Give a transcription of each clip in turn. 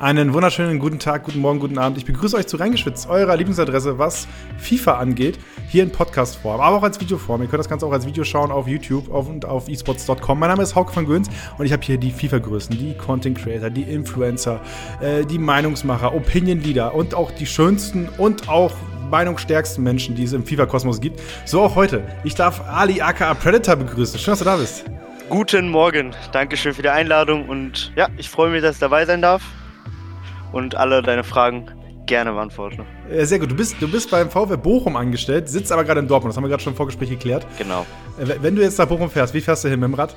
Einen wunderschönen guten Tag, guten Morgen, guten Abend. Ich begrüße euch zu Reingeschwitzt, eurer Lieblingsadresse, was FIFA angeht, hier in Podcast-Form, aber auch als Videoform. Ihr könnt das Ganze auch als Video schauen auf YouTube und auf esports.com. Mein Name ist Hauke von Göns und ich habe hier die FIFA-Größen, die Content Creator, die Influencer, äh, die Meinungsmacher, Opinion Leader und auch die schönsten und auch meinungsstärksten Menschen, die es im FIFA-Kosmos gibt. So auch heute. Ich darf Ali aka Predator begrüßen. Schön, dass du da bist. Guten Morgen. Dankeschön für die Einladung und ja, ich freue mich, dass ich dabei sein darf und alle deine Fragen gerne beantworten. Äh, sehr gut. Du bist, du bist beim VW Bochum angestellt, sitzt aber gerade in Dortmund. Das haben wir gerade schon im Vorgespräch geklärt. Genau. Äh, wenn du jetzt nach Bochum fährst, wie fährst du hin mit dem Rad?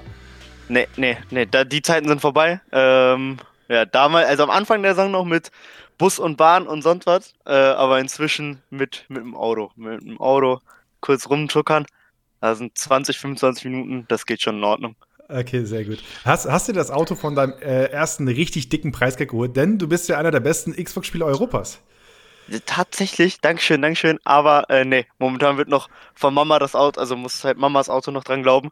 Nee, nee, nee, da, die Zeiten sind vorbei. Ähm, ja, damals, also am Anfang der Saison noch mit Bus und Bahn und sonst was, äh, aber inzwischen mit, mit dem Auto. Mit dem Auto kurz rumtuckern. Da sind 20, 25 Minuten, das geht schon in Ordnung. Okay, sehr gut. Hast, hast du das Auto von deinem äh, ersten richtig dicken Preisgeld geholt? Denn du bist ja einer der besten Xbox-Spieler Europas. Tatsächlich, Dankeschön, Dankeschön. Aber äh, nee, momentan wird noch von Mama das Auto, also muss halt Mamas Auto noch dran glauben.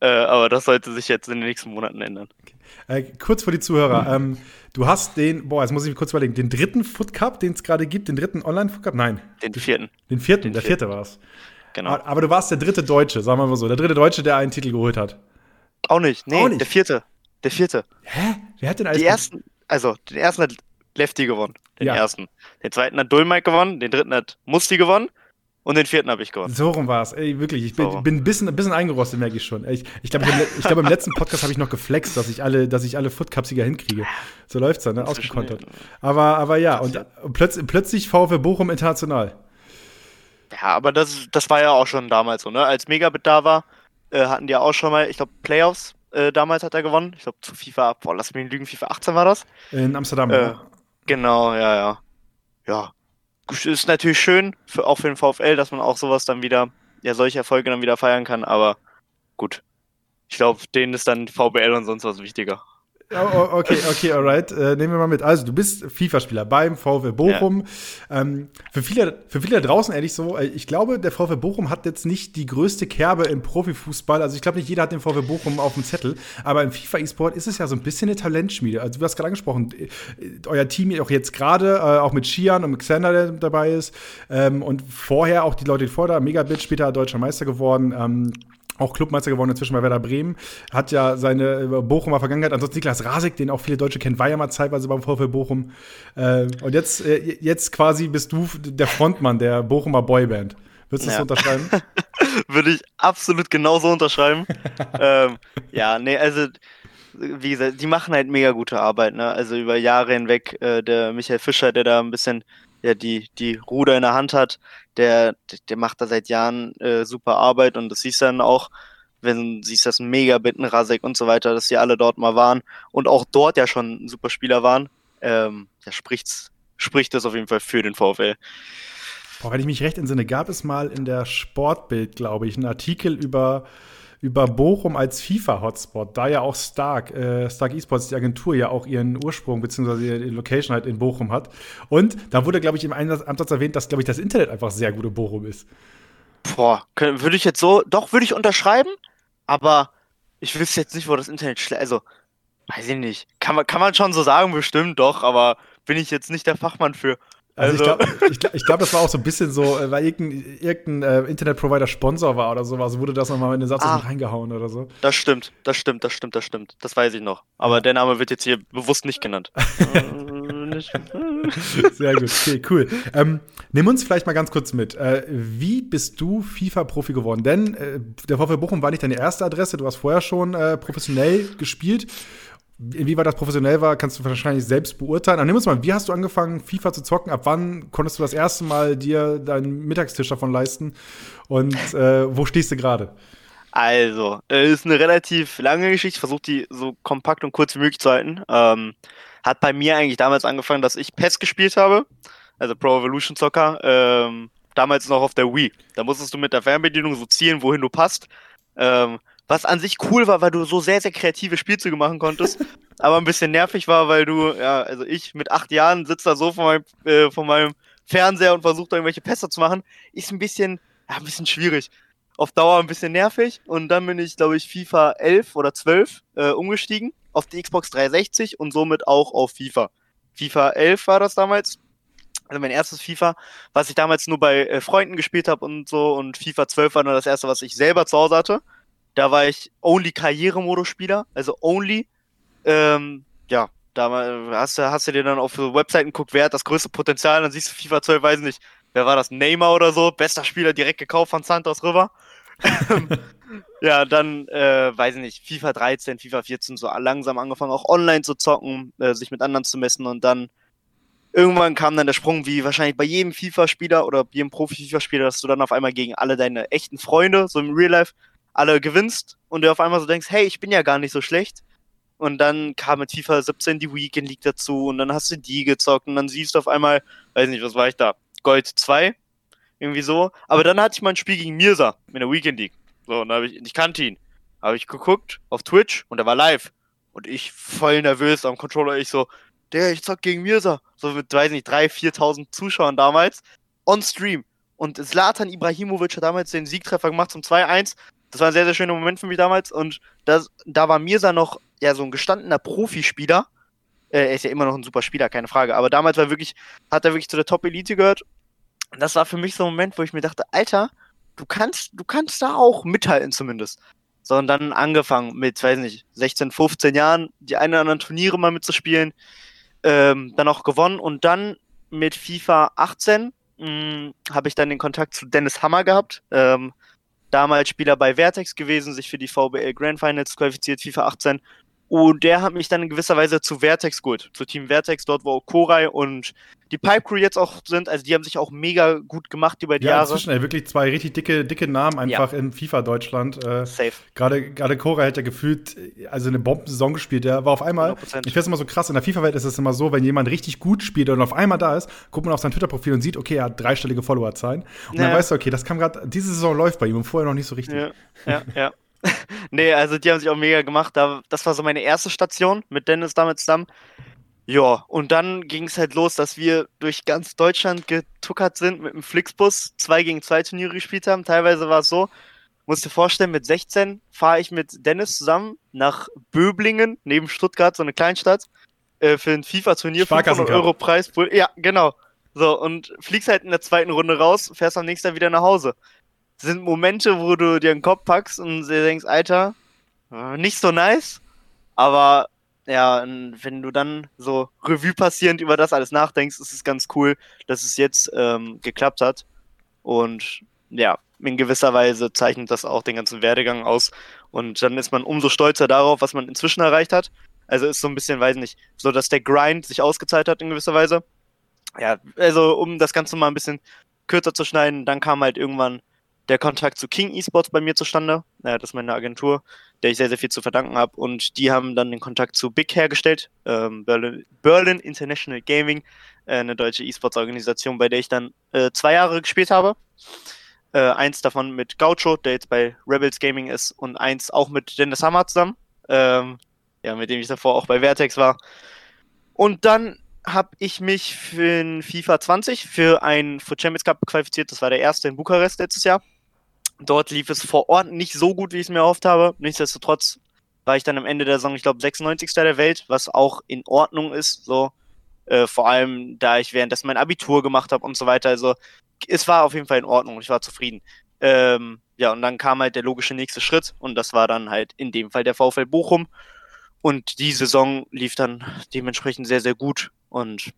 Äh, aber das sollte sich jetzt in den nächsten Monaten ändern. Okay. Äh, kurz für die Zuhörer. Ähm, du hast den, boah, jetzt muss ich mich kurz überlegen, den dritten Foot Cup, den es gerade gibt, den dritten Online-Foot Cup? Nein. Den vierten. Den vierten, den der vierte war es. Genau. Aber, aber du warst der dritte Deutsche, sagen wir mal so. Der dritte Deutsche, der einen Titel geholt hat. Auch nicht, nee, Auch nicht. der vierte. Der vierte. Hä? Wer hat denn alles Die ersten, also den ersten hat Lefty gewonnen. Den Ja. ersten. Den zweiten hat Dolmike gewonnen, den dritten hat Musti gewonnen und den vierten habe ich gewonnen. So rum war es. Ey, wirklich. Ich bin, So. bin ein, bisschen, ein bisschen eingerostet, merke ich schon. Ich, ich glaube, ich, glaub, im letzten Podcast habe ich noch geflext, dass ich alle, dass ich alle Foot Cup-Sieger hinkriege. So läuft's dann, ne? Ausgekontert. Aber, aber ja, und, und plötzlich, plötzlich VfL Bochum international. Ja, aber das, das war ja auch schon damals so, ne? Als Megabit da war, äh, hatten die ja auch schon mal, ich glaube, Playoffs äh, damals hat er gewonnen. Ich glaube, zu FIFA, boah, lass mich nicht lügen, FIFA 18 war das. In Amsterdam. Äh, ne? Genau, ja, ja. Ja. Ist natürlich schön, für, auch für den VfL, dass man auch sowas dann wieder, ja, solche Erfolge dann wieder feiern kann, aber gut. Ich glaube, denen ist dann VBL und sonst was wichtiger. Oh, okay, okay, alright. Äh, nehmen wir mal mit. Also, du bist FIFA-Spieler beim VfL Bochum. Ähm, für, viele, für viele da draußen ehrlich so, äh, ich glaube, der VfL Bochum hat jetzt nicht die größte Kerbe im Profifußball. Also, ich glaube, nicht jeder hat den VfL Bochum auf dem Zettel. Aber im FIFA-E-Sport ist es ja so ein bisschen eine Talentschmiede. Also, du hast gerade angesprochen, äh, euer Team auch jetzt gerade, äh, auch mit Shian und Xander, der dabei ist. Ähm, und vorher auch die Leute, die vorher, Megabit, später deutscher Meister geworden. Ähm, auch Clubmeister geworden inzwischen bei Werder Bremen, hat ja seine äh, Bochumer Vergangenheit. Ansonsten Niklas Rasek, den auch viele Deutsche kennen, war ja mal zeitweise beim VfL Bochum. Äh, und jetzt, äh, jetzt quasi bist du der Frontmann der Bochumer Boyband. Würdest du das Ja. so unterschreiben? Würde ich absolut genauso unterschreiben. ähm, ja, nee, also, wie gesagt, die machen halt mega gute Arbeit, ne? Also über Jahre hinweg, äh, der Michael Fischer, der da ein bisschen ja, die, die Ruder in der Hand hat, der, der macht da seit Jahren äh, super Arbeit und das siehst du dann auch, wenn siehst, dass ein Megabit, ein Rasek und so weiter, dass die alle dort mal waren und auch dort ja schon super Spieler waren, ähm, da spricht's, spricht das auf jeden Fall für den VfL. Boah, wenn ich mich recht entsinne, gab es mal in der Sportbild, glaube ich, einen Artikel über, über Bochum als FIFA-Hotspot, da ja auch Stark, äh, Stark Esports, die Agentur, ja auch ihren Ursprung bzw. die Location halt in Bochum hat. Und da wurde, glaube ich, im Ansatz erwähnt, dass, glaube ich, das Internet einfach sehr gut in Bochum ist. Boah, würde ich jetzt so, doch würde ich unterschreiben, aber ich wüsste jetzt nicht, wo das Internet schlecht, also, weiß ich nicht. Kann man, kann man schon so sagen, bestimmt doch, aber bin ich jetzt nicht der Fachmann für. Also, Also, ich glaube, ich, glaub, ich glaub, das war auch so ein bisschen so, äh, weil irgendein, irgendein äh, Internetprovider Sponsor war oder sowas, wurde das nochmal in den Satz Ah. reingehauen oder so. das stimmt, das stimmt, das stimmt, das stimmt. Das weiß ich noch. Aber der Name wird jetzt hier bewusst nicht genannt. Äh, Sehr gut, okay, cool. Ähm, nimm uns vielleicht mal ganz kurz mit. Äh, wie bist du FIFA-Profi geworden? Denn äh, der VfL Bochum war nicht deine erste Adresse, du hast vorher schon äh, professionell gespielt. Inwieweit das professionell war, kannst du wahrscheinlich selbst beurteilen. Aber nimm uns mal, wie hast du angefangen, FIFA zu zocken? Ab wann konntest du das erste Mal dir deinen Mittagstisch davon leisten? Und äh, wo stehst du gerade? Also, äh, ist eine relativ lange Geschichte. Ich versuche die so kompakt und kurz wie möglich zu halten. Ähm, hat bei mir eigentlich damals angefangen, dass ich PES gespielt habe, also Pro Evolution Soccer. Ähm, damals noch auf der Wii. Da musstest du mit der Fernbedienung so zielen, wohin du passt. Ähm, was an sich cool war, weil du so sehr, sehr kreative Spielzüge machen konntest, aber ein bisschen nervig war, weil du, ja, also ich mit acht Jahren sitze da so vor meinem, äh, vor meinem Fernseher und versuche da irgendwelche Pässe zu machen, ist ein bisschen, ja, ein bisschen schwierig. Auf Dauer ein bisschen nervig und dann bin ich, glaube ich, FIFA 11 oder 12 äh, umgestiegen auf die Xbox 360 und somit auch auf FIFA. FIFA 11 war das damals. Also mein erstes FIFA, was ich damals nur bei äh, Freunden gespielt habe und so. Und FIFA 12 war nur das erste, was ich selber zu Hause hatte. Da war ich only Karrieremodus-Spieler, also only. Ähm, ja, da hast du, hast du dir dann auf Webseiten geguckt, wer hat das größte Potenzial, dann siehst du FIFA 12, weiß nicht, wer war das, Neymar oder so, bester Spieler direkt gekauft von Santos River. ja, dann, äh, weiß ich nicht, FIFA 13, FIFA 14, so langsam angefangen, auch online zu zocken, äh, sich mit anderen zu messen und dann irgendwann kam dann der Sprung, wie wahrscheinlich bei jedem FIFA-Spieler oder jedem Profi-FIFA-Spieler, dass du dann auf einmal gegen alle deine echten Freunde, so im Real Life, alle gewinnst und du auf einmal so denkst, hey, ich bin ja gar nicht so schlecht. Und dann kam mit FIFA 17 die Weekend League dazu und dann hast du die gezockt und dann siehst du auf einmal, weiß nicht, was war ich da? Gold 2? Irgendwie so. Aber dann hatte ich mal ein Spiel gegen Mirza in der Weekend League. So, und da habe ich, ich kannte ihn. Habe ich geguckt auf Twitch und er war live. Und ich voll nervös am Controller, ich so, der, ich zock gegen Mirza. So mit, weiß nicht, 3.000, 4.000 Zuschauern damals. On Stream. Und Zlatan Ibrahimovic hat damals den Siegtreffer gemacht zum 2-1. Das war ein sehr, sehr schöner Moment für mich damals. Und das, da war Mirza noch ja so ein gestandener Profispieler. Äh, er ist ja immer noch ein super Spieler, keine Frage. Aber damals war wirklich, hat er wirklich zu der Top-Elite gehört. Und das war für mich so ein Moment, wo ich mir dachte, Alter, du kannst, du kannst da auch mithalten zumindest. So, und dann angefangen mit, weiß nicht, 16, 15 Jahren, die einen oder anderen Turniere mal mitzuspielen, ähm, dann auch gewonnen und dann mit FIFA 18 habe ich dann den Kontakt zu Dennis Hammer gehabt. Ähm, damals Spieler bei Vertex gewesen, sich für die VBL Grand Finals qualifiziert, FIFA 18 und der hat mich dann in gewisser Weise zu Vertex geholt, zu Team Vertex, dort wo Korai und die Pipe Crew jetzt auch sind. Also die haben sich auch mega gut gemacht über die ja, Jahre. Inzwischen ey, wirklich zwei richtig dicke, dicke Namen einfach ja. in FIFA Deutschland. Äh, Safe. Gerade, gerade Korai hat ja gefühlt, also eine Bombensaison gespielt. Der war auf einmal, 100%. ich finde es immer so krass, in der FIFA-Welt ist es immer so, wenn jemand richtig gut spielt und auf einmal da ist, guckt man auf sein Twitter-Profil und sieht, okay, er hat dreistellige Followerzahlen. Und ja. dann weißt du, okay, das kam gerade, diese Saison läuft bei ihm und vorher noch nicht so richtig. Ja, ja, ja. Nee, also die haben sich auch mega gemacht. das war so meine erste Station mit Dennis damit zusammen. Ja, und dann ging es halt los, dass wir durch ganz Deutschland getuckert sind mit dem Flixbus, zwei gegen zwei Turniere gespielt haben. Teilweise war es so, musst dir vorstellen, mit 16 fahre ich mit Dennis zusammen nach Böblingen, neben Stuttgart, so eine Kleinstadt, äh, für ein FIFA-Turnier, 500 Euro Preis. Ja, genau. So, und fliegst halt in der zweiten Runde raus, fährst am nächsten Tag wieder nach Hause sind Momente, wo du dir den Kopf packst und denkst, Alter, äh, nicht so nice. Aber ja, wenn du dann so Revue passierend über das alles nachdenkst, ist es ganz cool, dass es jetzt ähm, geklappt hat. Und ja, in gewisser Weise zeichnet das auch den ganzen Werdegang aus. Und dann ist man umso stolzer darauf, was man inzwischen erreicht hat. Also ist so ein bisschen, weiß nicht, so dass der Grind sich ausgezahlt hat in gewisser Weise. Ja, also um das Ganze mal ein bisschen kürzer zu schneiden, dann kam halt irgendwann der Kontakt zu King Esports bei mir zustande. Ja, das ist meine Agentur, der ich sehr, sehr viel zu verdanken habe. Und die haben dann den Kontakt zu Big hergestellt, ähm, Berlin, Berlin, International Gaming, äh, eine deutsche E-Sports-Organisation, bei der ich dann äh, zwei Jahre gespielt habe. Äh, eins davon mit Gaucho, der jetzt bei Rebels Gaming ist, und eins auch mit Dennis Hammer zusammen, ähm, ja, mit dem ich davor auch bei Vertex war. Und dann habe ich mich für FIFA 20 für einen für Champions Cup qualifiziert. Das war der erste in Bukarest letztes Jahr. Dort lief es vor Ort nicht so gut, wie ich es mir erhofft habe. Nichtsdestotrotz war ich dann am Ende der Saison, ich glaube, 96. der Welt, was auch in Ordnung ist. So, äh, vor allem, da ich währenddessen mein Abitur gemacht habe und so weiter. Also, es war auf jeden Fall in Ordnung. Ich war zufrieden. Ähm, ja, und dann kam halt der logische nächste Schritt und das war dann halt in dem Fall der VfL Bochum. Und die Saison lief dann dementsprechend sehr, sehr gut. Und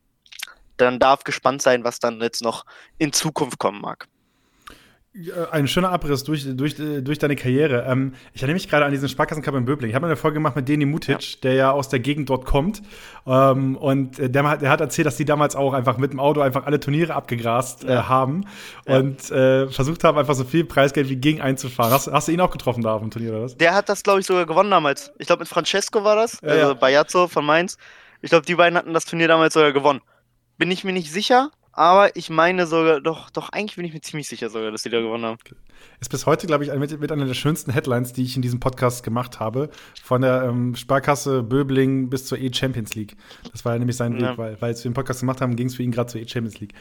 dann darf gespannt sein, was dann jetzt noch in Zukunft kommen mag. Ein schöner Abriss durch, durch, durch deine Karriere. Ähm, ich erinnere mich gerade an diesen Sparkassencup in Böbling. Ich habe eine Folge gemacht mit Deni Mutic, ja. der ja aus der Gegend dort kommt. Ähm, und der, der, hat erzählt, dass die damals auch einfach mit dem Auto einfach alle Turniere abgegrast äh, haben ja. und äh, versucht haben, einfach so viel Preisgeld wie ging einzufahren. Hast, hast, du ihn auch getroffen da auf dem Turnier oder was? Der hat das, glaube ich, sogar gewonnen damals. Ich glaube, mit Francesco war das, ja, also Bajazzo von Mainz. Ich glaube, die beiden hatten das Turnier damals sogar gewonnen. Bin ich mir nicht sicher, aber ich meine sogar, doch, doch, eigentlich bin ich mir ziemlich sicher sogar, dass die da gewonnen haben. Ist bis heute, glaube ich, mit, mit, einer der schönsten Headlines, die ich in diesem Podcast gemacht habe. Von der ähm, Sparkasse Böbling bis zur E-Champions League. Das war nämlich sein ja. Weg, weil, weil wir den Podcast gemacht haben, ging es für ihn gerade zur E-Champions League.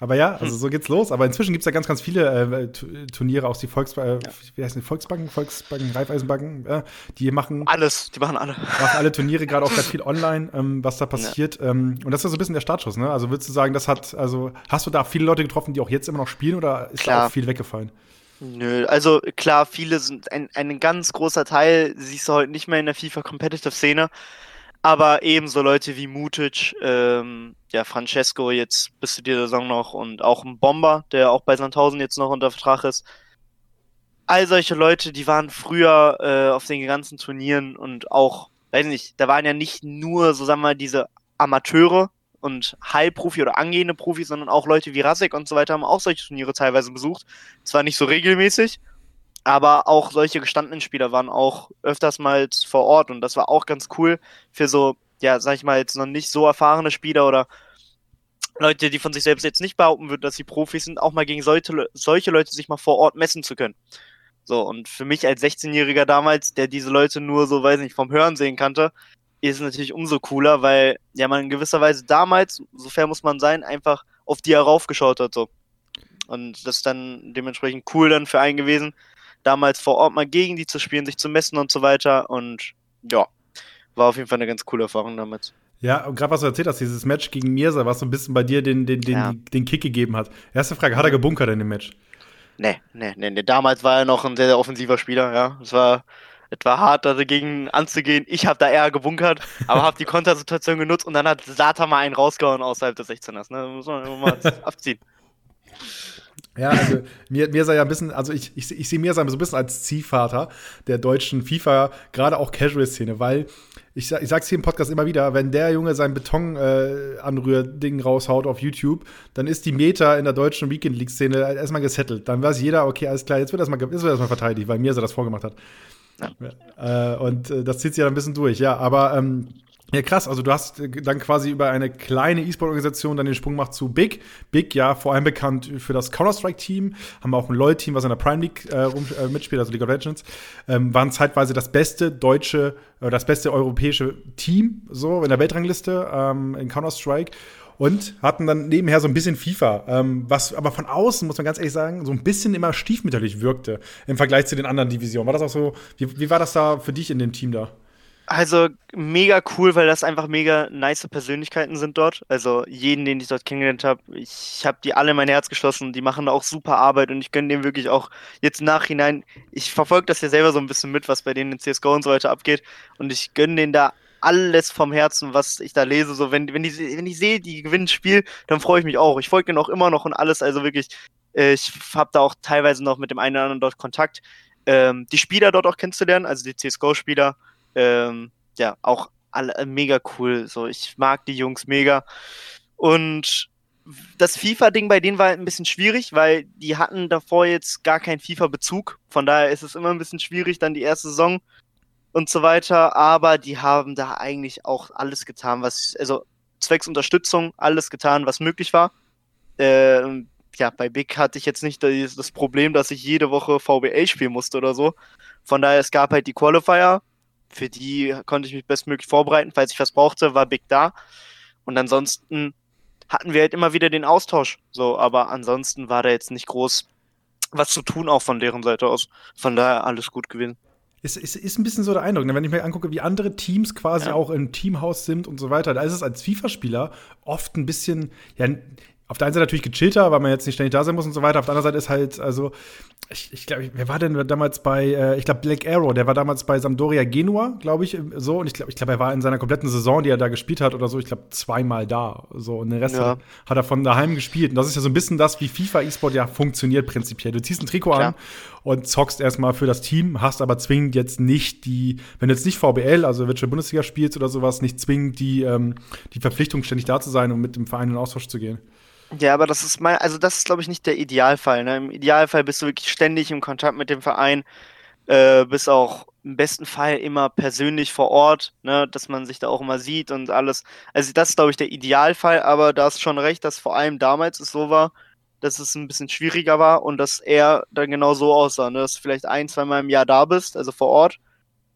Aber ja, also hm. so geht's los. Aber inzwischen gibt es ja ganz, ganz viele äh, Turniere, auch die Volksbanken, äh, ja. wie heißt die Volksbanken, Volksbanken, Raiffeisenbanken, äh, die machen alles, die machen alle. Machen alle Turniere, gerade auch ganz viel online, ähm, was da passiert. Ja. Ähm, und das ist so ein bisschen der Startschuss, ne? Also würdest du sagen, das hat, also hast du da viele Leute getroffen, die auch jetzt immer noch spielen oder ist Klar. da auch viel weggefallen? Nö, also klar, viele sind ein, ein ganz großer Teil, siehst du heute nicht mehr in der FIFA Competitive Szene. Aber ebenso Leute wie Mutic, ähm, ja, Francesco jetzt bis zu dieser Saison noch und auch ein Bomber, der auch bei Sandhausen jetzt noch unter Vertrag ist. All solche Leute, die waren früher äh, auf den ganzen Turnieren und auch, weiß nicht, da waren ja nicht nur, so sagen wir mal, diese Amateure und Heilprofi oder angehende Profis, sondern auch Leute wie Rasek und so weiter haben auch solche Turniere teilweise besucht. Zwar nicht so regelmäßig, aber auch solche gestandenen Spieler waren auch öfters mal vor Ort und das war auch ganz cool für so, ja, sag ich mal, jetzt noch nicht so erfahrene Spieler oder Leute, die von sich selbst jetzt nicht behaupten würden, dass sie Profis sind, auch mal gegen solche, solche Leute sich mal vor Ort messen zu können. So, und für mich als 16-Jähriger damals, der diese Leute nur so, weiß nicht, vom Hören sehen kannte, ist es natürlich umso cooler, weil ja man in gewisser Weise damals, so fair muss man sein, einfach auf die heraufgeschaut hat, so. Und das ist dann dementsprechend cool dann für einen gewesen, damals vor Ort mal gegen die zu spielen, sich zu messen und so weiter. Und ja, war auf jeden Fall eine ganz coole Erfahrung damals. Ja, und gerade was du erzählt hast, dieses Match gegen Mirza, was so ein bisschen bei dir den, den, den, ja. den Kick gegeben hat. Erste Frage, hat er gebunkert in dem Match? Nee, nee, nee, nee. Damals war er noch ein sehr, sehr offensiver Spieler, ja. Es war etwa hart, dagegen anzugehen. Ich habe da eher gebunkert, aber habe die Kontersituation genutzt und dann hat Sata mal einen rausgehauen außerhalb des 16ers. Ne? Muss man mal abziehen. Ja, also mir, mir sei ja ein bisschen, also ich, ich, ich sehe mir so ein bisschen als Ziehvater der deutschen FIFA, gerade auch Casual-Szene, weil ich, ich sag's hier im Podcast immer wieder, wenn der Junge sein Beton-Anrühr-Ding äh, raushaut auf YouTube, dann ist die Meta in der deutschen Weekend League-Szene erstmal gesettelt. Dann weiß jeder, okay, alles klar, jetzt wird erstmal erst verteidigt, weil Mirsa das vorgemacht hat. Ja. Äh, und äh, das zieht sich ja ein bisschen durch, ja. Aber ähm, ja, krass. Also du hast äh, dann quasi über eine kleine E-Sport-Organisation dann den Sprung gemacht zu Big. Big, ja, vor allem bekannt für das Counter-Strike-Team. Haben auch ein LoL-Team, was in der Prime League äh, rum, äh, mitspielt, also League of Legends. Ähm, waren zeitweise das beste deutsche, äh, das beste europäische Team, so in der Weltrangliste ähm, in Counter-Strike. Und hatten dann nebenher so ein bisschen FIFA, ähm, was aber von außen, muss man ganz ehrlich sagen, so ein bisschen immer stiefmütterlich wirkte im Vergleich zu den anderen Divisionen. War das auch so, wie, wie war das da für dich in dem Team da? Also mega cool, weil das einfach mega nice Persönlichkeiten sind dort. Also jeden, den ich dort kennengelernt habe, ich habe die alle in mein Herz geschlossen. Die machen auch super Arbeit und ich gönne dem wirklich auch jetzt Nachhinein. Ich verfolge das ja selber so ein bisschen mit, was bei denen in CSGO und so weiter abgeht. Und ich gönne denen da alles vom Herzen, was ich da lese. So, wenn, wenn, die, wenn ich sehe, die gewinnen das Spiel, dann freue ich mich auch. Ich folge denen auch immer noch und alles. Also wirklich, äh, ich habe da auch teilweise noch mit dem einen oder anderen dort Kontakt. Ähm, die Spieler dort auch kennenzulernen, also die CSGO-Spieler ähm, ja, auch alle äh, mega cool. So, ich mag die Jungs mega. Und das FIFA-Ding bei denen war halt ein bisschen schwierig, weil die hatten davor jetzt gar keinen FIFA-Bezug. Von daher ist es immer ein bisschen schwierig, dann die erste Saison und so weiter. Aber die haben da eigentlich auch alles getan, was, also zwecks Unterstützung, alles getan, was möglich war. Äh, ja, bei Big hatte ich jetzt nicht das, das Problem, dass ich jede Woche VBA spielen musste oder so. Von daher, es gab halt die Qualifier, für die konnte ich mich bestmöglich vorbereiten. Falls ich was brauchte, war Big da. Und ansonsten hatten wir halt immer wieder den Austausch. So, aber ansonsten war da jetzt nicht groß was zu tun, auch von deren Seite aus. Von daher alles gut gewesen. Ist, ist, ist ein bisschen so der Eindruck, ne? wenn ich mir angucke, wie andere Teams quasi ja. auch im Teamhaus sind und so weiter. Da ist es als FIFA-Spieler oft ein bisschen, ja, auf der einen Seite natürlich gechillter, weil man jetzt nicht ständig da sein muss und so weiter. Auf der anderen Seite ist halt, also, ich, ich glaube, wer war denn damals bei, äh, ich glaube, Black Arrow, der war damals bei Sampdoria Genua, glaube ich, so. Und ich glaube, ich glaube, er war in seiner kompletten Saison, die er da gespielt hat oder so, ich glaube, zweimal da. So. Und den Rest ja. hat, er von daheim gespielt. Und das ist ja so ein bisschen das, wie FIFA E-Sport ja funktioniert prinzipiell. Du ziehst ein Trikot Klar. an und zockst erstmal für das Team, hast aber zwingend jetzt nicht die, wenn du jetzt nicht VBL, also Virtual Bundesliga spielst oder sowas, nicht zwingend die, ähm, die Verpflichtung, ständig da zu sein und mit dem Verein in Austausch zu gehen. Ja, aber das ist mein, also das ist, glaube ich, nicht der Idealfall. Ne? Im Idealfall bist du wirklich ständig im Kontakt mit dem Verein, äh, bist auch im besten Fall immer persönlich vor Ort, ne? dass man sich da auch immer sieht und alles. Also das ist, glaube ich, der Idealfall, aber da hast schon recht, dass vor allem damals es so war, dass es ein bisschen schwieriger war und dass er dann genau so aussah, ne? dass du vielleicht ein, zweimal im Jahr da bist, also vor Ort,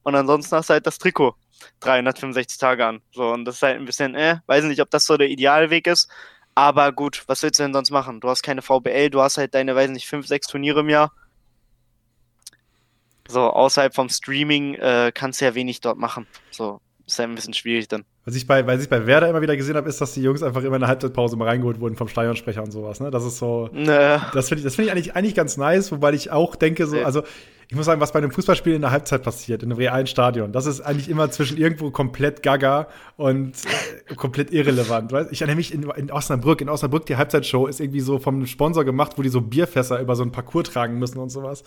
und ansonsten hast du halt das Trikot 365 Tage an. So, und das ist halt ein bisschen, äh, weiß nicht, ob das so der Idealweg ist, Aber gut, was willst du denn sonst machen? Du hast keine VBL, du hast halt deine, weiß nicht, fünf, sechs Turniere im Jahr. So, außerhalb vom Streaming äh, kannst du ja wenig dort machen. So, ist ja ein bisschen schwierig dann. Was ich bei, was ich bei Werder immer wieder gesehen habe, ist, dass die Jungs einfach immer in der Halbzeitpause mal reingeholt wurden vom Stadionsprecher und sowas. Ne? Das ist so. Nö. Das finde ich, das find ich eigentlich, eigentlich ganz nice, wobei ich auch denke, so, also ich muss sagen, was bei einem Fußballspiel in der Halbzeit passiert, in einem realen Stadion, das ist eigentlich immer zwischen irgendwo komplett gaga und äh, komplett irrelevant. Weißt? Ich erinnere mich in, in, Osnabrück, in Osnabrück, die Halbzeitshow ist irgendwie so vom Sponsor gemacht, wo die so Bierfässer über so einen Parcours tragen müssen und sowas.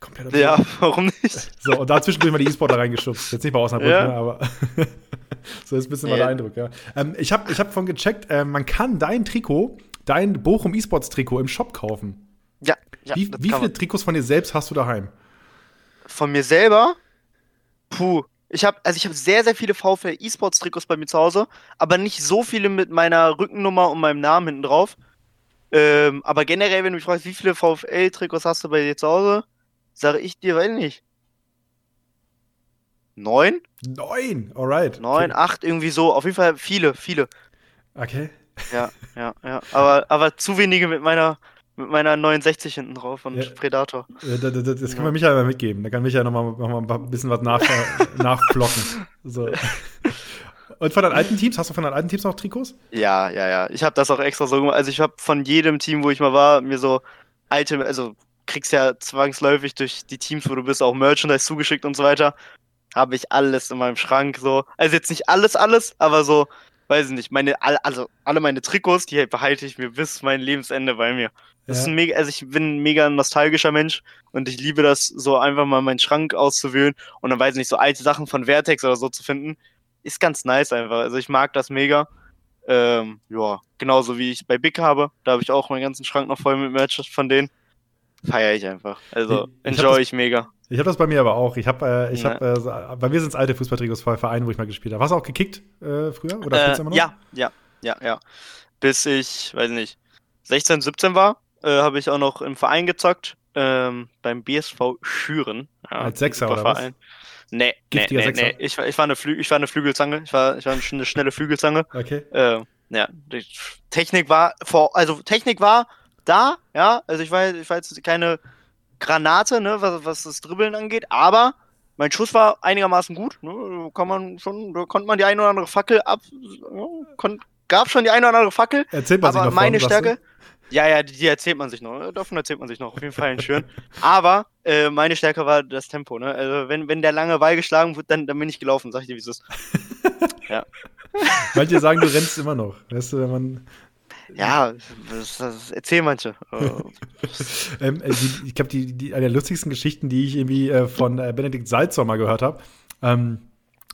Komplett. Ja, warum nicht? So, und da zwischendurch mal die E-Sportler reingeschubst. Jetzt nicht bei Osnabrück, ja. ne, aber so ist ein bisschen mal der Eindruck, ja. Ähm, ich habe ich hab von gecheckt, äh, man kann dein Trikot, dein Bochum E-Sports Trikot im Shop kaufen. Ja. ja wie wie viele Trikots von dir selbst hast du daheim? von mir selber, puh, ich habe also ich habe sehr sehr viele VfL E-Sports Trikots bei mir zu Hause, aber nicht so viele mit meiner Rückennummer und meinem Namen hinten drauf. Ähm, aber generell, wenn du mich fragst, wie viele VfL Trikots hast du bei dir zu Hause, sage ich dir, weiß nicht. Neun? Neun, alright. Neun, okay. acht, irgendwie so. Auf jeden Fall viele, viele. Okay. Ja, ja, ja. Aber, aber zu wenige mit meiner mit meiner 69 hinten drauf und ja. Predator. Ja, das, das, das kann man Michael mal mitgeben. Da kann Michael noch mal, noch mal ein bisschen was nach, nachblocken. So. Und von deinen alten Teams, hast du von deinen alten Teams noch Trikots? Ja, ja, ja. Ich habe das auch extra so gemacht. Also ich habe von jedem Team, wo ich mal war, mir so alte, also kriegst ja zwangsläufig durch die Teams, wo du bist, auch Merchandise zugeschickt und so weiter. Habe ich alles in meinem Schrank so. Also jetzt nicht alles, alles, aber so, weiß ich nicht, meine, also alle meine Trikots, die behalte ich mir bis mein Lebensende bei mir. Das ja. ist ein mega, also ich bin ein mega nostalgischer Mensch und ich liebe das, so einfach mal meinen Schrank auszuwühlen und dann weiß ich nicht, so alte Sachen von Vertex oder so zu finden. Ist ganz nice einfach. Also ich mag das mega. Ähm, ja, genauso wie ich bei Big habe. Da habe ich auch meinen ganzen Schrank noch voll mit Matches von denen. Feiere ich einfach. Also enjoy ich, ich mega. Ich habe das bei mir aber auch. Ich habe, äh, ich ja. habe, äh, bei mir sind es alte Fußballtrikots vor Vereinen, wo ich mal gespielt habe. Hast du auch gekickt äh, früher? Oder äh, immer noch? Ja, ja, ja, ja. Bis ich, weiß nicht, 16, 17 war äh, habe ich auch noch im Verein gezockt, ähm, beim BSV Schüren. Ja, Als Sechser oder Verein. was? Nee, nee, nee, Sechser? nee. Ich, ich, war eine ich war eine Flügelzange. Ich war, ich war eine schnelle Flügelzange. Okay. Äh, ja, die Technik war vor, also Technik war da, ja. Also ich war, ich war jetzt keine Granate, ne, was, was das Dribbeln angeht, aber mein Schuss war einigermaßen gut. Ne, kann man schon, da konnte man die eine oder andere Fackel ab, kon, gab schon die eine oder andere Fackel. Erzählt man aber meine Stärke. Ja, ja, die, die, erzählt man sich noch. Davon erzählt man sich noch. Auf jeden Fall ein schön. Aber äh, meine Stärke war das Tempo. Ne? Also wenn, wenn der lange Ball geschlagen wird, dann, dann bin ich gelaufen. Sag ich dir, wie es ist. ja. Manche sagen, du rennst immer noch. Weißt du, wenn man. Ja, das, das erzählen manche. ähm, äh, die, ich glaube, die, die, eine der lustigsten Geschichten, die ich irgendwie äh, von äh, Benedikt Salzer mal gehört habe, ähm,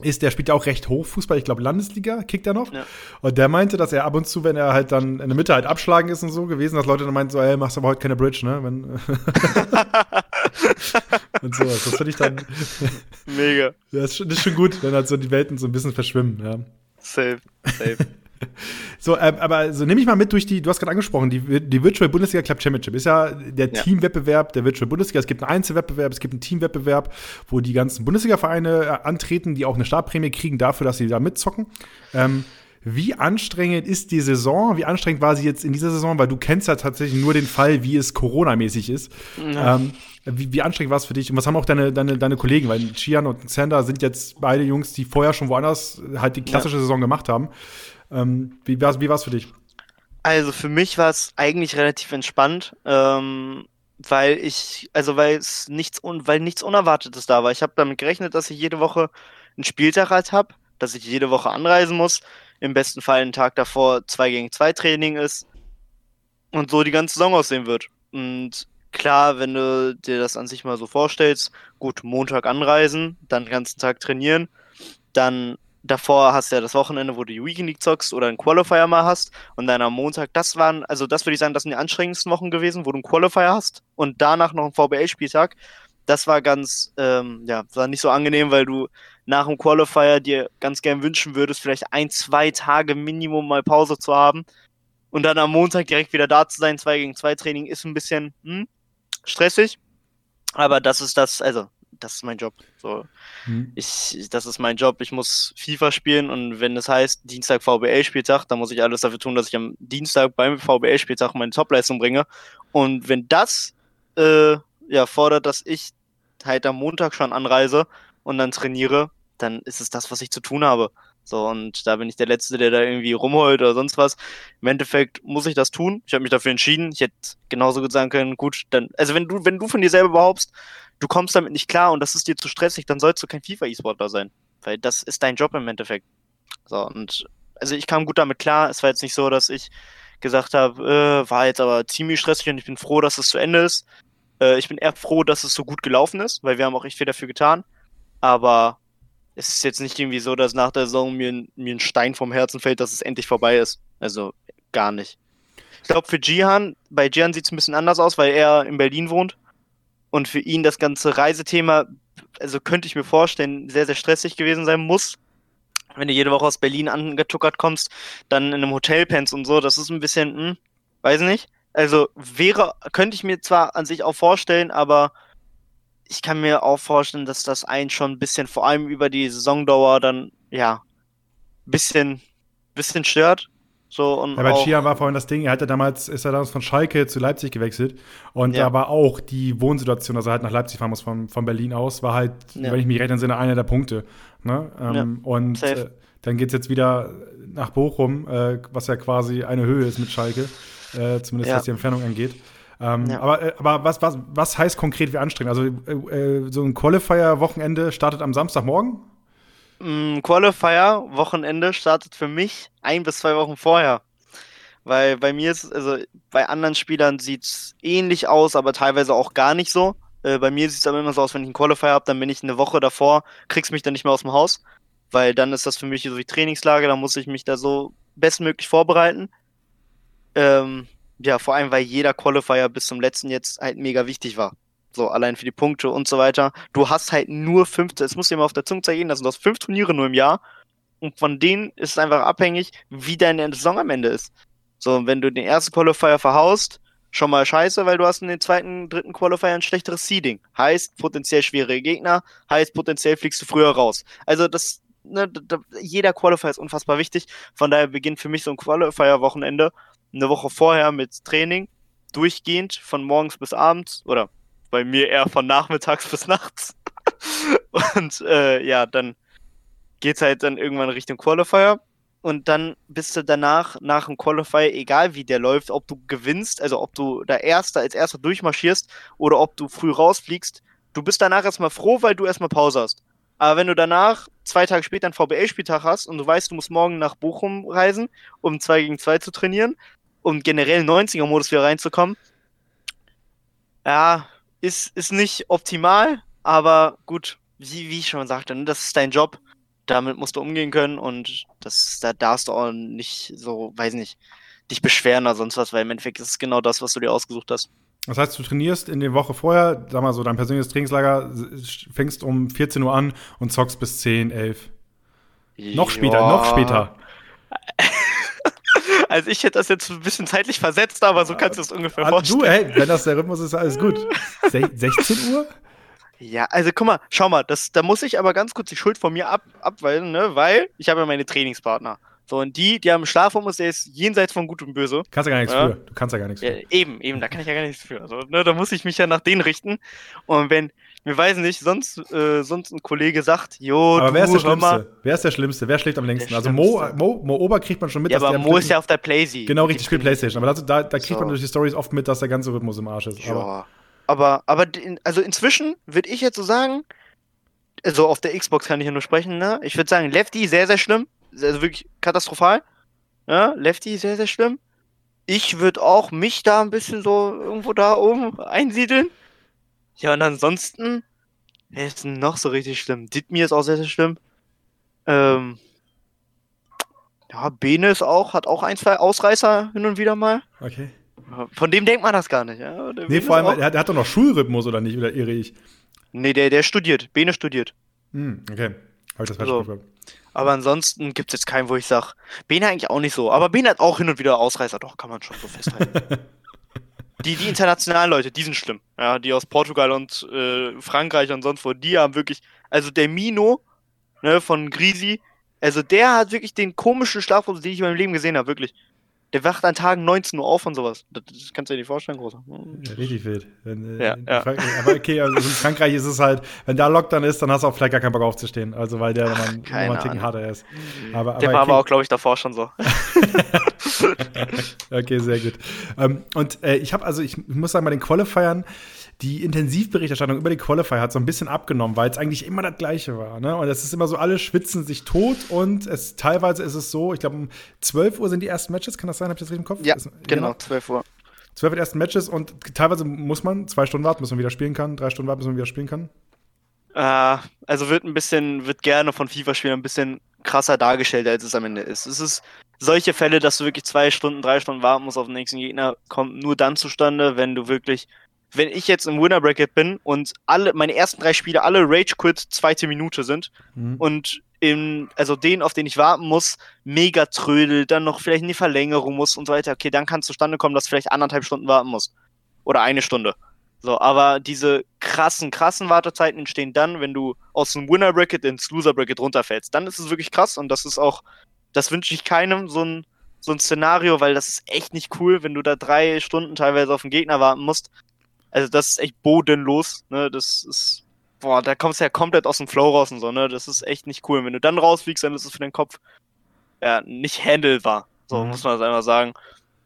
ist, der spielt ja auch recht hoch Fußball, ich glaube Landesliga, kickt er noch. Ja. Und der meinte, dass er ab und zu, wenn er halt dann in der Mitte halt abschlagen ist und so gewesen, dass Leute dann meinten so, ey, machst du aber heute keine Bridge, ne? Wenn, und so, das finde ich dann. Mega. Das ist, das ist schon gut, wenn halt so die Welten so ein bisschen verschwimmen, ja. Safe, safe. So, äh, aber so nehme ich mal mit durch die, du hast gerade angesprochen, die, die Virtual Bundesliga Club Championship ist ja der ja. Teamwettbewerb der Virtual Bundesliga. Es gibt einen Einzelwettbewerb, es gibt einen Teamwettbewerb, wo die ganzen Bundesliga-Vereine äh, antreten, die auch eine Startprämie kriegen dafür, dass sie da mitzocken. Ähm, wie anstrengend ist die Saison? Wie anstrengend war sie jetzt in dieser Saison? Weil du kennst ja tatsächlich nur den Fall, wie es Corona-mäßig ist. Ja. Ähm, wie, wie, anstrengend war es für dich? Und was haben auch deine, deine, deine Kollegen? Weil Chian und Xander sind jetzt beide Jungs, die vorher schon woanders halt die klassische ja. Saison gemacht haben. Ähm, wie war es wie für dich? Also für mich war es eigentlich relativ entspannt, ähm, weil ich, also weil es nichts, un, weil nichts Unerwartetes da war. Ich habe damit gerechnet, dass ich jede Woche einen Spieltag halt habe, dass ich jede Woche anreisen muss. Im besten Fall einen Tag davor 2 gegen 2 Training ist und so die ganze Saison aussehen wird. Und klar, wenn du dir das an sich mal so vorstellst, gut, Montag anreisen, dann den ganzen Tag trainieren, dann davor hast du ja das Wochenende, wo du die Weekend League zockst oder einen Qualifier mal hast und dann am Montag, das waren, also das würde ich sagen, das sind die anstrengendsten Wochen gewesen, wo du einen Qualifier hast und danach noch einen VBL-Spieltag. Das war ganz, ähm, ja, war nicht so angenehm, weil du nach dem Qualifier dir ganz gern wünschen würdest, vielleicht ein, zwei Tage Minimum mal Pause zu haben und dann am Montag direkt wieder da zu sein, zwei gegen zwei Training ist ein bisschen hm, stressig. Aber das ist das, also das ist mein Job. So, mhm. ich, das ist mein Job. Ich muss FIFA spielen und wenn es heißt Dienstag VBL-Spieltag, dann muss ich alles dafür tun, dass ich am Dienstag beim VBL-Spieltag meine Topleistung bringe. Und wenn das äh, ja fordert, dass ich halt am Montag schon anreise und dann trainiere, dann ist es das, was ich zu tun habe. So, und da bin ich der Letzte, der da irgendwie rumheult oder sonst was. Im Endeffekt muss ich das tun. Ich habe mich dafür entschieden. Ich hätte genauso gut sagen können, gut, dann, also wenn du, wenn du von dir selber behauptst, du kommst damit nicht klar und das ist dir zu stressig, dann sollst du kein FIFA-E-Sportler sein. Weil das ist dein Job im Endeffekt. So, und also ich kam gut damit klar. Es war jetzt nicht so, dass ich gesagt habe, äh, war jetzt aber ziemlich stressig und ich bin froh, dass es zu Ende ist. Äh, ich bin eher froh, dass es so gut gelaufen ist, weil wir haben auch echt viel dafür getan. Aber es ist jetzt nicht irgendwie so, dass nach der Saison mir, mir ein Stein vom Herzen fällt, dass es endlich vorbei ist. Also gar nicht. Ich glaube, für Jihan, bei Jihan sieht es ein bisschen anders aus, weil er in Berlin wohnt. Und für ihn das ganze Reisethema, also könnte ich mir vorstellen, sehr, sehr stressig gewesen sein muss. Wenn du jede Woche aus Berlin angetuckert kommst, dann in einem Hotel pennst und so, das ist ein bisschen, hm, weiß nicht. Also wäre, könnte ich mir zwar an sich auch vorstellen, aber ich kann mir auch vorstellen, dass das einen schon ein bisschen, vor allem über die Saisondauer, dann, ja, ein bisschen, bisschen stört. So, und ja, bei Chia war vorhin das Ding, er hatte damals, ist er damals von Schalke zu Leipzig gewechselt und ja. da war auch die Wohnsituation, dass er halt nach Leipzig fahren muss von, von Berlin aus, war halt, ja. wenn ich mich recht entsinne, einer der Punkte. Ne? Ähm, ja. Und äh, dann geht es jetzt wieder nach Bochum, äh, was ja quasi eine Höhe ist mit Schalke, äh, zumindest was die Entfernung angeht. Ähm, ja. Aber, äh, aber was, was, was heißt konkret wie anstrengend? Also äh, äh, so ein Qualifier-Wochenende startet am Samstagmorgen? Mm, Qualifier-Wochenende startet für mich ein bis zwei Wochen vorher. Weil bei mir ist, also bei anderen Spielern sieht es ähnlich aus, aber teilweise auch gar nicht so. Äh, bei mir sieht es aber immer so aus, wenn ich einen Qualifier habe, dann bin ich eine Woche davor, kriegst mich dann nicht mehr aus dem Haus. Weil dann ist das für mich so wie Trainingslage, dann muss ich mich da so bestmöglich vorbereiten. Ähm, ja, vor allem, weil jeder Qualifier bis zum letzten jetzt halt mega wichtig war. So, allein für die Punkte und so weiter. Du hast halt nur fünf, das muss dir mal auf der Zunge zeigen, das sind das fünf Turniere nur im Jahr. Und von denen ist es einfach abhängig, wie deine Saison am Ende ist. So, wenn du den ersten Qualifier verhaust, schon mal scheiße, weil du hast in den zweiten, dritten Qualifier ein schlechteres Seeding. Heißt potenziell schwere Gegner, heißt potenziell fliegst du früher raus. Also das, ne, da, jeder Qualifier ist unfassbar wichtig. Von daher beginnt für mich so ein Qualifier-Wochenende eine Woche vorher mit Training, durchgehend von morgens bis abends oder bei mir eher von nachmittags bis nachts. und äh, ja, dann geht's halt dann irgendwann Richtung Qualifier. Und dann bist du danach, nach dem Qualifier, egal wie der läuft, ob du gewinnst, also ob du da Erster als Erster durchmarschierst oder ob du früh rausfliegst, du bist danach erstmal froh, weil du erstmal Pause hast. Aber wenn du danach zwei Tage später einen VBL-Spieltag hast und du weißt, du musst morgen nach Bochum reisen, um 2 gegen 2 zu trainieren, um generell 90er-Modus wieder reinzukommen. Ja, ist, ist nicht optimal, aber gut, wie, wie ich schon sagte, ne, das ist dein Job. Damit musst du umgehen können und das, da darfst du auch nicht so, weiß nicht, dich beschweren oder sonst was, weil im Endeffekt ist es genau das, was du dir ausgesucht hast. Das heißt, du trainierst in der Woche vorher, sag mal so, dein persönliches Trainingslager, fängst um 14 Uhr an und zockst bis 10, 11. Noch später, noch später. Also ich hätte das jetzt ein bisschen zeitlich versetzt, aber so kannst du es ungefähr ah, vorstellen. Du, hey, wenn das der Rhythmus ist, alles gut. 16 Uhr? Ja, also guck mal, schau mal, das, da muss ich aber ganz kurz die Schuld von mir ab, abweisen, ne? weil ich habe ja meine Trainingspartner. So, und die, die haben Schlafrhythmus, der ist jenseits von Gut und Böse. Kannst ja gar nichts ja. für. Du kannst ja gar nichts für. Ja, eben, eben, da kann ich ja gar nichts für. Also, ne, da muss ich mich ja nach denen richten. Und wenn, wir weiß nicht, sonst, äh, sonst ein Kollege sagt, jo, aber du, wer ist der Schlimmste? Wer ist der Schlimmste? Wer schlägt am längsten? Also Mo, Mo, Mo Ober kriegt man schon mit. Ja, aber Mo ist ja auf der Playsee. Genau, richtig, spielt Playstation. Aber da, da kriegt so. man durch die Stories oft mit, dass der ganze Rhythmus im Arsch ist. Ja. Aber, aber, aber also inzwischen würde ich jetzt so sagen, also auf der Xbox kann ich ja nur sprechen, ne? Ich würde sagen, Lefty sehr, sehr schlimm. Also wirklich katastrophal. Ja, Lefty sehr, sehr schlimm. Ich würde auch mich da ein bisschen so irgendwo da oben einsiedeln. Ja, und ansonsten, wer ist noch so richtig schlimm? Ditmir ist auch sehr, sehr schlimm. Ähm, ja, Bene ist auch, hat auch ein, zwei Ausreißer hin und wieder mal. Okay. Von dem denkt man das gar nicht. Ja? Der nee, vor allem, er, er hat doch noch Schulrhythmus, oder nicht? Oder irre ich? Nee, der, der studiert. Bene studiert. Hm, okay. Habe ich das falsch so. Aber ansonsten gibt es jetzt keinen, wo ich sage, Bene eigentlich auch nicht so. Aber Bene hat auch hin und wieder Ausreißer. Doch, kann man schon so festhalten. Die, die internationalen Leute, die sind schlimm. Ja, die aus Portugal und äh, Frankreich und sonst wo, die haben wirklich. Also der Mino ne, von Grisi, also der hat wirklich den komischen Schlafrhythmus, den ich in meinem Leben gesehen habe, wirklich. Der wacht an Tagen 19 Uhr auf und sowas. Das, das kannst du dir nicht vorstellen, großer. Ja, richtig wild. Wenn, äh, ja, ja. Aber okay, also in Frankreich ist es halt, wenn da Lockdown ist, dann hast du auch vielleicht gar keinen Bock aufzustehen. Also weil der Ach, nochmal einen Ticken harter ist. Aber, der aber, war okay. aber auch, glaube ich, davor schon so. okay, sehr gut. Ähm, und äh, ich habe also, ich muss sagen, bei den Qualifiern, die Intensivberichterstattung über die Qualifier hat so ein bisschen abgenommen, weil es eigentlich immer das Gleiche war. Ne? Und es ist immer so, alle schwitzen sich tot und es teilweise ist es so, ich glaube, um 12 Uhr sind die ersten Matches, kann das sein? Hab ich das richtig im Kopf? Ja, ist, genau, 12 Uhr. 12 Uhr die ersten Matches und teilweise muss man zwei Stunden warten, bis man wieder spielen kann, drei Stunden warten, bis man wieder spielen kann. Äh, also wird ein bisschen, wird gerne von FIFA-Spielern ein bisschen krasser dargestellt, als es am Ende ist. Es ist solche Fälle, dass du wirklich zwei Stunden, drei Stunden warten musst auf den nächsten Gegner, kommt nur dann zustande, wenn du wirklich wenn ich jetzt im Winner Bracket bin und alle meine ersten drei Spiele alle Rage Quit zweite Minute sind mhm. und in, also den, auf den ich warten muss, mega trödel, dann noch vielleicht eine Verlängerung muss und so weiter, okay, dann kann es zustande kommen, dass du vielleicht anderthalb Stunden warten muss. Oder eine Stunde. So, aber diese krassen, krassen Wartezeiten entstehen dann, wenn du aus dem Winner Bracket ins Loser Bracket runterfällst. Dann ist es wirklich krass und das ist auch, das wünsche ich keinem, so ein, so ein Szenario, weil das ist echt nicht cool, wenn du da drei Stunden teilweise auf den Gegner warten musst also das ist echt bodenlos, ne? Das ist, boah, da kommst du ja komplett aus dem Flow raus und so, ne? Das ist echt nicht cool. wenn du dann rausfliegst, dann ist es für den Kopf ja nicht handelbar. So mhm. muss man das einfach sagen.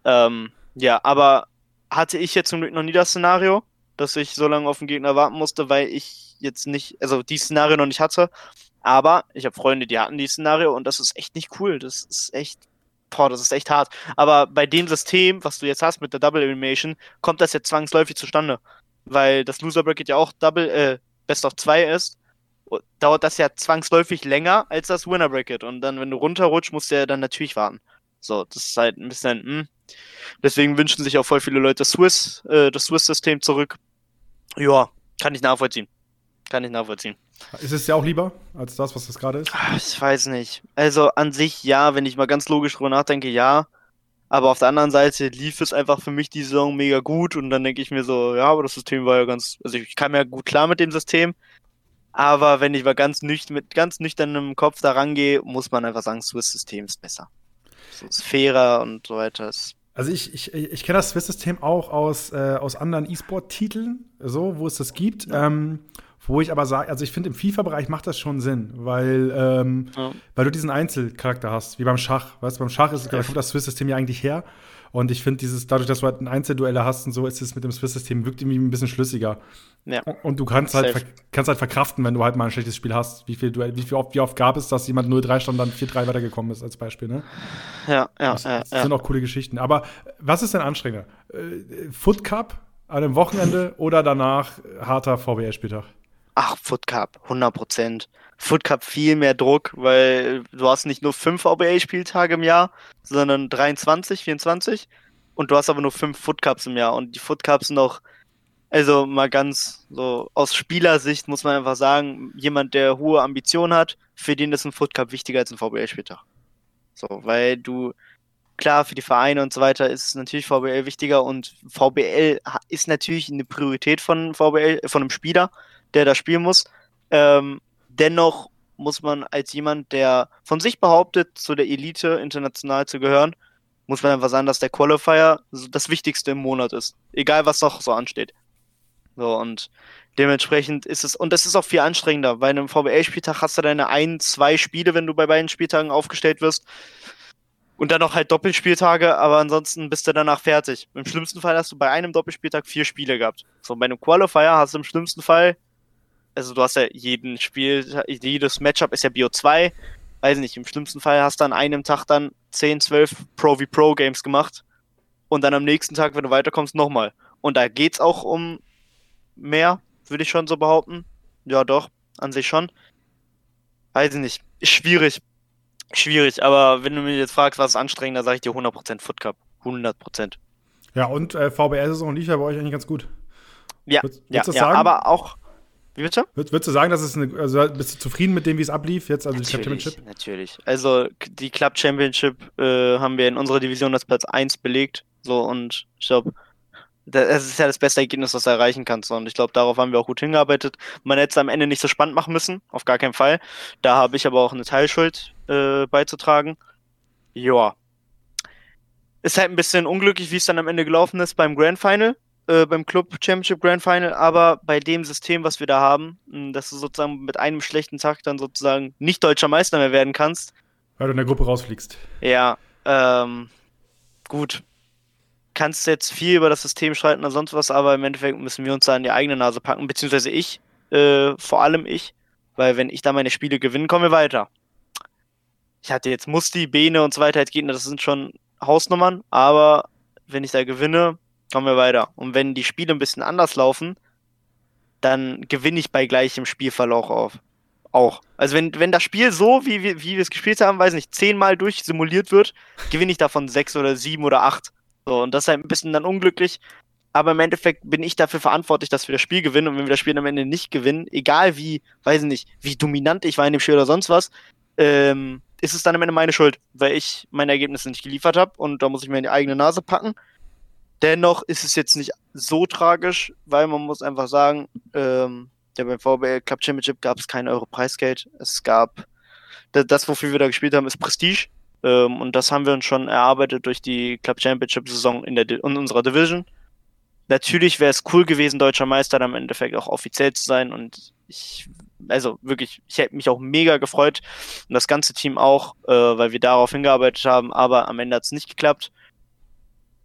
Ähm, ja, aber hatte ich jetzt zum Glück noch nie das Szenario, dass ich so lange auf den Gegner warten musste, weil ich jetzt nicht, also die Szenario noch nicht hatte. Aber ich habe Freunde, die hatten die Szenario und das ist echt nicht cool. Das ist echt boah, das ist echt hart. Aber bei dem System, was du jetzt hast mit der Double Elimination, kommt das jetzt zwangsläufig zustande. Weil das Loser Bracket ja auch Double, äh, Best of 2 ist, dauert das ja zwangsläufig länger als das Winner Bracket. Und dann, wenn du runterrutschst, musst du ja dann natürlich warten. So, das ist halt ein bisschen, mh. Hm. Deswegen wünschen sich auch voll viele Leute Swiss, äh, das Swiss-System zurück. Ja, kann ich nachvollziehen. Kann ich nachvollziehen. Ist es dir auch lieber als das, was das gerade ist? Ach, ich weiß nicht. Also an sich ja, wenn ich mal ganz logisch drüber nachdenke, ja. Aber auf der anderen Seite lief es einfach für mich die Saison mega gut und dann denke ich mir so, ja, aber das System war ja ganz, also ich kam ja gut klar mit dem System. Aber wenn ich mal ganz nüchtern, mit ganz nüchternem Kopf da rangehe, muss man einfach sagen, Swiss-System ist besser. So ist fairer und so weiter. Also ich, ich, ich kenne das Swiss-System auch aus, äh, aus anderen E-Sport-Titeln, so, wo es das gibt. Ja. Ähm, wo ich aber sage, also ich finde, im FIFA-Bereich macht das schon Sinn, weil, ähm, ja. weil du diesen Einzelcharakter hast, wie beim Schach. Weißt du, beim Schach ist, da kommt das Swiss-System ja eigentlich her. Und ich finde, dieses, dadurch, dass du halt ein Einzelduelle hast und so, ist es mit dem Swiss-System wirkt irgendwie ein bisschen schlüssiger. Ja. Und du kannst halt, kannst halt verkraften, wenn du halt mal ein schlechtes Spiel hast. Wie viel, Duell, wie, viel oft, wie oft gab es, dass jemand 0-3 stand und dann 4-3 weitergekommen ist, als Beispiel, ne? Ja, ja, das, ja. Das sind auch coole Geschichten. Aber was ist denn anstrengender? Äh, Foot Cup an einem Wochenende oder danach harter VBL-Spieltag? Ach, Foot Cup, 100 Prozent. Foot Cup viel mehr Druck, weil du hast nicht nur fünf OBA-Spieltage im Jahr, sondern 23, 24. Und du hast aber nur fünf Foot Cups im Jahr. Und die Foot Cups sind auch, also mal ganz so aus Spielersicht muss man einfach sagen, jemand, der hohe Ambitionen hat, für den ist ein Foot Cup wichtiger als ein VBL-Spieltag. So, weil du, klar, für die Vereine und so weiter ist natürlich VBL wichtiger und VBL ist natürlich eine Priorität von VBL, von einem Spieler der da spielen muss. Ähm, dennoch muss man als jemand, der von sich behauptet, zu der Elite international zu gehören, muss man einfach sagen, dass der Qualifier das Wichtigste im Monat ist. Egal, was noch so ansteht. So, und dementsprechend ist es, und das ist auch viel anstrengender. Bei einem VBL-Spieltag hast du deine ein, zwei Spiele, wenn du bei beiden Spieltagen aufgestellt wirst. Und dann noch halt Doppelspieltage, aber ansonsten bist du danach fertig. Im schlimmsten Fall hast du bei einem Doppelspieltag vier Spiele gehabt. So, bei einem Qualifier hast du im schlimmsten Fall also du hast ja jeden Spiel, jedes Matchup ist ja Bio 2. Weiß nicht, im schlimmsten Fall hast du an einem Tag dann 10, 12 Pro v Pro Games gemacht. Und dann am nächsten Tag, wenn du weiterkommst, nochmal. Und da geht's auch um mehr, würde ich schon so behaupten. Ja, doch, an sich schon. Weiß ich nicht. Ist schwierig. Schwierig, aber wenn du mich jetzt fragst, was ist anstrengender, sage ich dir 100% Foot Cup. 100%. Ja, und äh, VBR-Saison lief ja bei euch eigentlich ganz gut. Ja, Würd, ja, ja aber auch wie bitte? würdest du sagen, dass es eine, also bist du zufrieden mit dem, wie es ablief jetzt, also natürlich, die Club Championship? Natürlich. Also die Club Championship äh, haben wir in unserer Division als Platz 1 belegt. So und ich glaube, das ist ja das beste Ergebnis, was du erreichen kannst. Und ich glaube, darauf haben wir auch gut hingearbeitet. Man hätte es am Ende nicht so spannend machen müssen, auf gar keinen Fall. Da habe ich aber auch eine Teilschuld äh, beizutragen. Ja. Ist halt ein bisschen unglücklich, wie es dann am Ende gelaufen ist beim Grand Final, äh, beim Club Championship Grand Final, aber bei dem System, was wir da haben, dass du sozusagen mit einem schlechten Tag dann sozusagen nicht deutscher Meister mehr werden kannst. Weil du in der Gruppe rausfliegst. Ja, ähm, gut kannst jetzt viel über das System streiten oder sonst was, aber im Endeffekt müssen wir uns da in die eigene Nase packen, beziehungsweise ich, äh, vor allem ich, weil wenn ich da meine Spiele gewinne, kommen wir weiter. Ich hatte jetzt Musti, Bene und so weiter als Gegner, das sind schon Hausnummern, aber wenn ich da gewinne, kommen wir weiter. Und wenn die Spiele ein bisschen anders laufen, dann gewinne ich bei gleichem Spielverlauf auf. Auch. Also wenn, wenn das Spiel so, wie, wie, wie wir es gespielt haben, weiß nicht, zehnmal durchsimuliert wird, gewinne ich davon sechs oder sieben oder acht. So, und das ist halt ein bisschen dann unglücklich. Aber im Endeffekt bin ich dafür verantwortlich, dass wir das Spiel gewinnen. Und wenn wir das Spiel am Ende nicht gewinnen, egal wie, weiß ich nicht, wie dominant ich war in dem Spiel oder sonst was, ähm, ist es dann am Ende meine Schuld, weil ich meine Ergebnisse nicht geliefert habe und da muss ich mir in die eigene Nase packen. Dennoch ist es jetzt nicht so tragisch, weil man muss einfach sagen, ähm, ja, beim VBL Club Championship gab es kein Euro-Preisgeld. Es gab das, wofür wir da gespielt haben, ist Prestige. Ähm, und das haben wir uns schon erarbeitet durch die Club Championship Saison in, in unserer Division. Natürlich wäre es cool gewesen, deutscher Meister dann im Endeffekt auch offiziell zu sein und ich, also wirklich, ich hätte mich auch mega gefreut und das ganze Team auch, äh, weil wir darauf hingearbeitet haben, aber am Ende hat es nicht geklappt.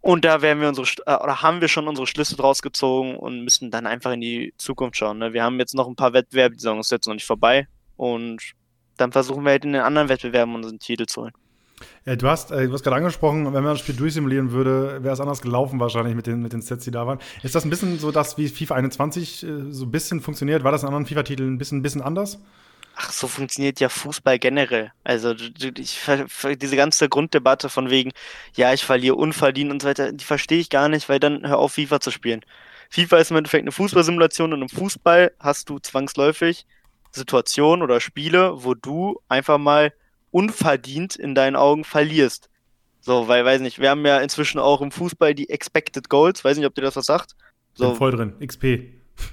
Und da werden wir unsere, äh, oder haben wir schon unsere Schlüsse draus gezogen und müssen dann einfach in die Zukunft schauen. Ne? Wir haben jetzt noch ein paar Wettbewerbe, die Saison ist jetzt noch nicht vorbei und dann versuchen wir halt in den anderen Wettbewerben unseren Titel zu holen. Ja, du hast, äh, du hast gerade angesprochen, wenn man das Spiel durchsimulieren würde, wäre es anders gelaufen wahrscheinlich mit den, mit den Sets, die da waren. Ist das ein bisschen so, dass wie FIFA 21 äh, so ein bisschen funktioniert? War das in anderen FIFA-Titeln ein bisschen, ein bisschen anders? Ach, so funktioniert ja Fußball generell. Also ich, diese ganze Grunddebatte von wegen, ja, ich verliere unverdient und so weiter, die verstehe ich gar nicht, weil dann hör auf, FIFA zu spielen. FIFA ist im Endeffekt eine Fußballsimulation und im Fußball hast du zwangsläufig Situationen oder Spiele, wo du einfach mal unverdient in deinen Augen verlierst. So, weil, weiß nicht, wir haben ja inzwischen auch im Fußball die Expected Goals, weiß nicht, ob dir das was sagt. So. Bin voll drin, XP.